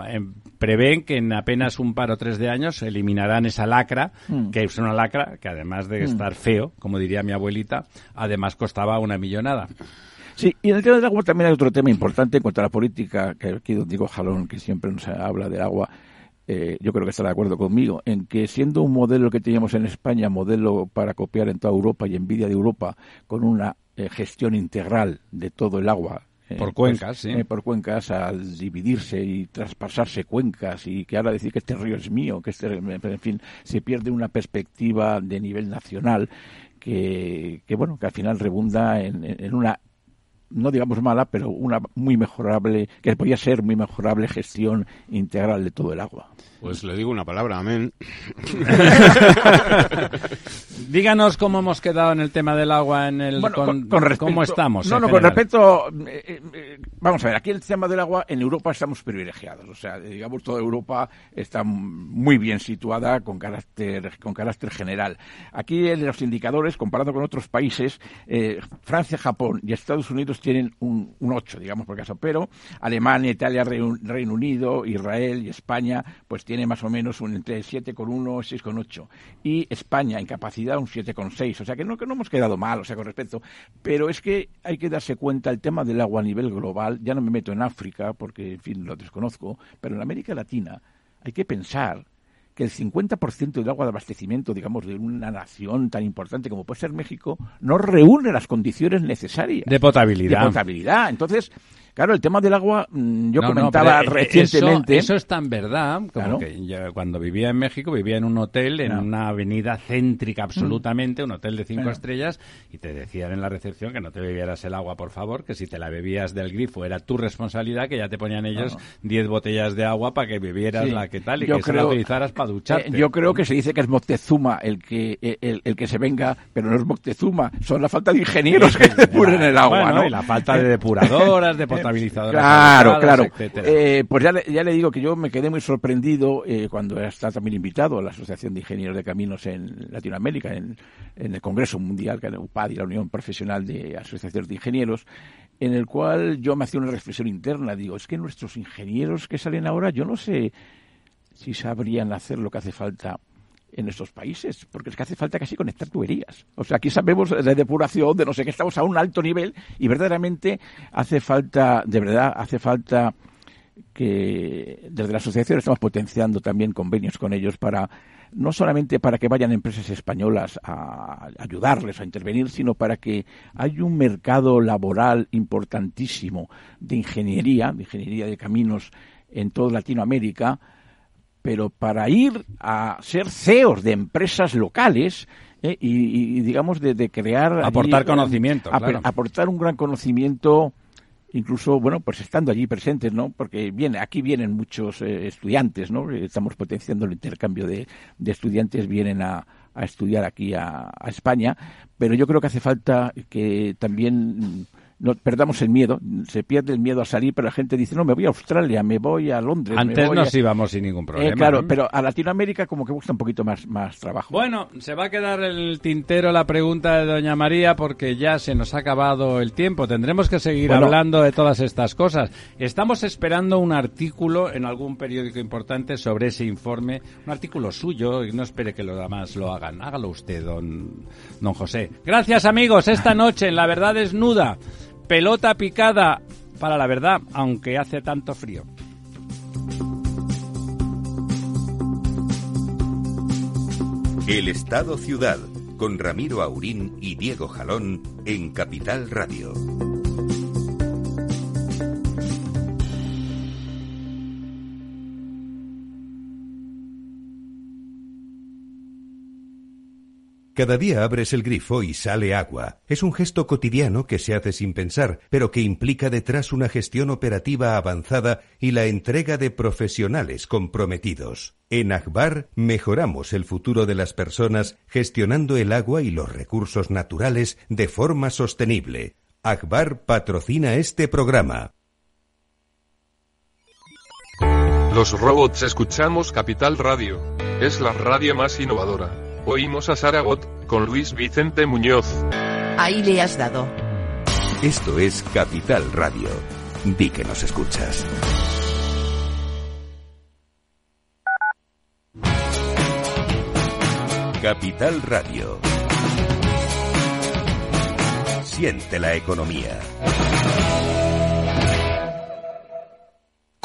Speaker 2: prevén que en apenas un par o tres de años eliminarán esa lacra,
Speaker 8: Mm.
Speaker 2: que es una lacra que además de
Speaker 8: Mm.
Speaker 2: estar feo, como diría mi abuelita, además costaba una millonada.
Speaker 8: Sí, y en el tema del agua también hay otro tema importante en cuanto a la política, que aquí don Diego Jalón, que siempre nos habla del agua, eh, yo creo que estará de acuerdo conmigo, en que siendo un modelo que teníamos en España, modelo para copiar en toda Europa y envidia de Europa, con una eh, gestión integral de todo el agua,
Speaker 2: por cuencas, sí.
Speaker 8: por cuencas, al dividirse y traspasarse cuencas y que ahora decir que este río es mío, que este, en fin, se pierde una perspectiva de nivel nacional que, que bueno, que al final rebunda en, en una no digamos mala, pero una muy mejorable, que podía ser muy mejorable gestión integral de todo el agua.
Speaker 3: Pues le digo una palabra, amén.
Speaker 2: Díganos cómo hemos quedado en el tema del agua, en el con, cómo estamos.
Speaker 8: No, no, con respecto, eh, eh, eh, vamos a ver, aquí el tema del agua en Europa estamos privilegiados, o sea, digamos toda Europa está muy bien situada con carácter con carácter general. Aquí en los indicadores, comparado con otros países, Francia, Japón y Estados Unidos tienen un, un 8, digamos por caso, pero Alemania, Italia, Reino Unido, Israel y España, pues tiene más o menos un entre 7,1 y 6,8. Y España en capacidad un 7,6. O sea que no, que no hemos quedado mal, o sea, con respecto. Pero es que hay que darse cuenta el tema del agua a nivel global. Ya no me meto en África porque, en fin, lo desconozco. Pero en América Latina hay que pensar que el 50% del agua de abastecimiento, digamos, de una nación tan importante como puede ser México, no reúne las condiciones necesarias.
Speaker 2: De potabilidad.
Speaker 8: De potabilidad. Entonces, Claro, el tema del agua, mm, yo comentaba recientemente.
Speaker 2: Eso, es tan verdad, como que yo, cuando vivía en México, vivía en un hotel, en una avenida céntrica absolutamente, un hotel de cinco estrellas, y te decían en la recepción que no te bebieras el agua, por favor, que si te la bebías del grifo era tu responsabilidad, que ya te ponían ellos diez botellas de agua para que bebieras la que tal y que se la utilizaras para ducharte.
Speaker 8: Eh, yo creo que se dice que es Moctezuma el que, eh, el, que se venga, pero no es Moctezuma, son la falta de ingenieros que depuren el agua, ¿no?
Speaker 2: Y la falta de depuradoras, de
Speaker 8: Claro, claro. Eh, pues ya le, ya le digo que yo me quedé muy sorprendido eh, cuando está también invitado a la Asociación de Ingenieros de Caminos en Latinoamérica, en, el Congreso Mundial, que UPADI, la Unión Profesional de Asociaciones de Ingenieros, en el cual yo me hacía una reflexión interna. Digo, es que nuestros ingenieros que salen ahora, yo no sé si sabrían hacer lo que hace falta en estos países, porque es que hace falta casi conectar tuberías. O sea, aquí sabemos de depuración, de no sé qué, estamos a un alto nivel y verdaderamente hace falta, de verdad, hace falta que desde la asociación estamos potenciando también convenios con ellos para no solamente para que vayan empresas españolas a ayudarles a intervenir, sino para que haya un mercado laboral importantísimo de ingeniería, de ingeniería de caminos en toda Latinoamérica, pero para ir a ser CEOs de empresas locales eh, y, digamos, de, crear...
Speaker 2: Aportar conocimiento,
Speaker 8: Aportar un gran conocimiento incluso, bueno, pues estando allí presentes, ¿no? Porque viene, aquí vienen muchos eh, estudiantes, ¿no? Estamos potenciando el intercambio de, estudiantes, vienen a, estudiar aquí a, España, pero yo creo que hace falta que también no perdamos el miedo, se pierde el miedo a salir, pero la gente dice, no, me voy a Australia, me voy a Londres.
Speaker 2: Antes nos íbamos sin ningún eh, problema.
Speaker 8: claro, pero a Latinoamérica como que gusta un poquito más, más trabajo.
Speaker 2: Bueno, se va a quedar el tintero la pregunta de doña María porque ya se nos ha acabado el tiempo. Tendremos que seguir hablando de todas estas cosas. Estamos esperando un artículo en algún periódico importante sobre ese informe, un artículo suyo, y no espere que los demás lo hagan. Hágalo usted, don, don José. Gracias, amigos. Esta noche en La Verdad Desnuda pelota picada para la verdad, aunque hace tanto frío.
Speaker 1: El Estado Ciudad, con Ramiro Aurín y Diego Jalón en Capital Radio. Cada día abres el grifo y sale agua. Es un gesto cotidiano que se hace sin pensar, pero que implica detrás una gestión operativa avanzada y la entrega de profesionales comprometidos. En Akbar mejoramos el futuro de las personas gestionando el agua y los recursos naturales de forma sostenible. Akbar patrocina este programa.
Speaker 10: Los robots escuchamos Capital Radio. Es la radio más innovadora. Oímos a Saragot, con Luis Vicente Muñoz.
Speaker 11: Ahí le has dado.
Speaker 1: Esto es Capital Radio. Di que nos escuchas. Capital Radio. Siente la economía.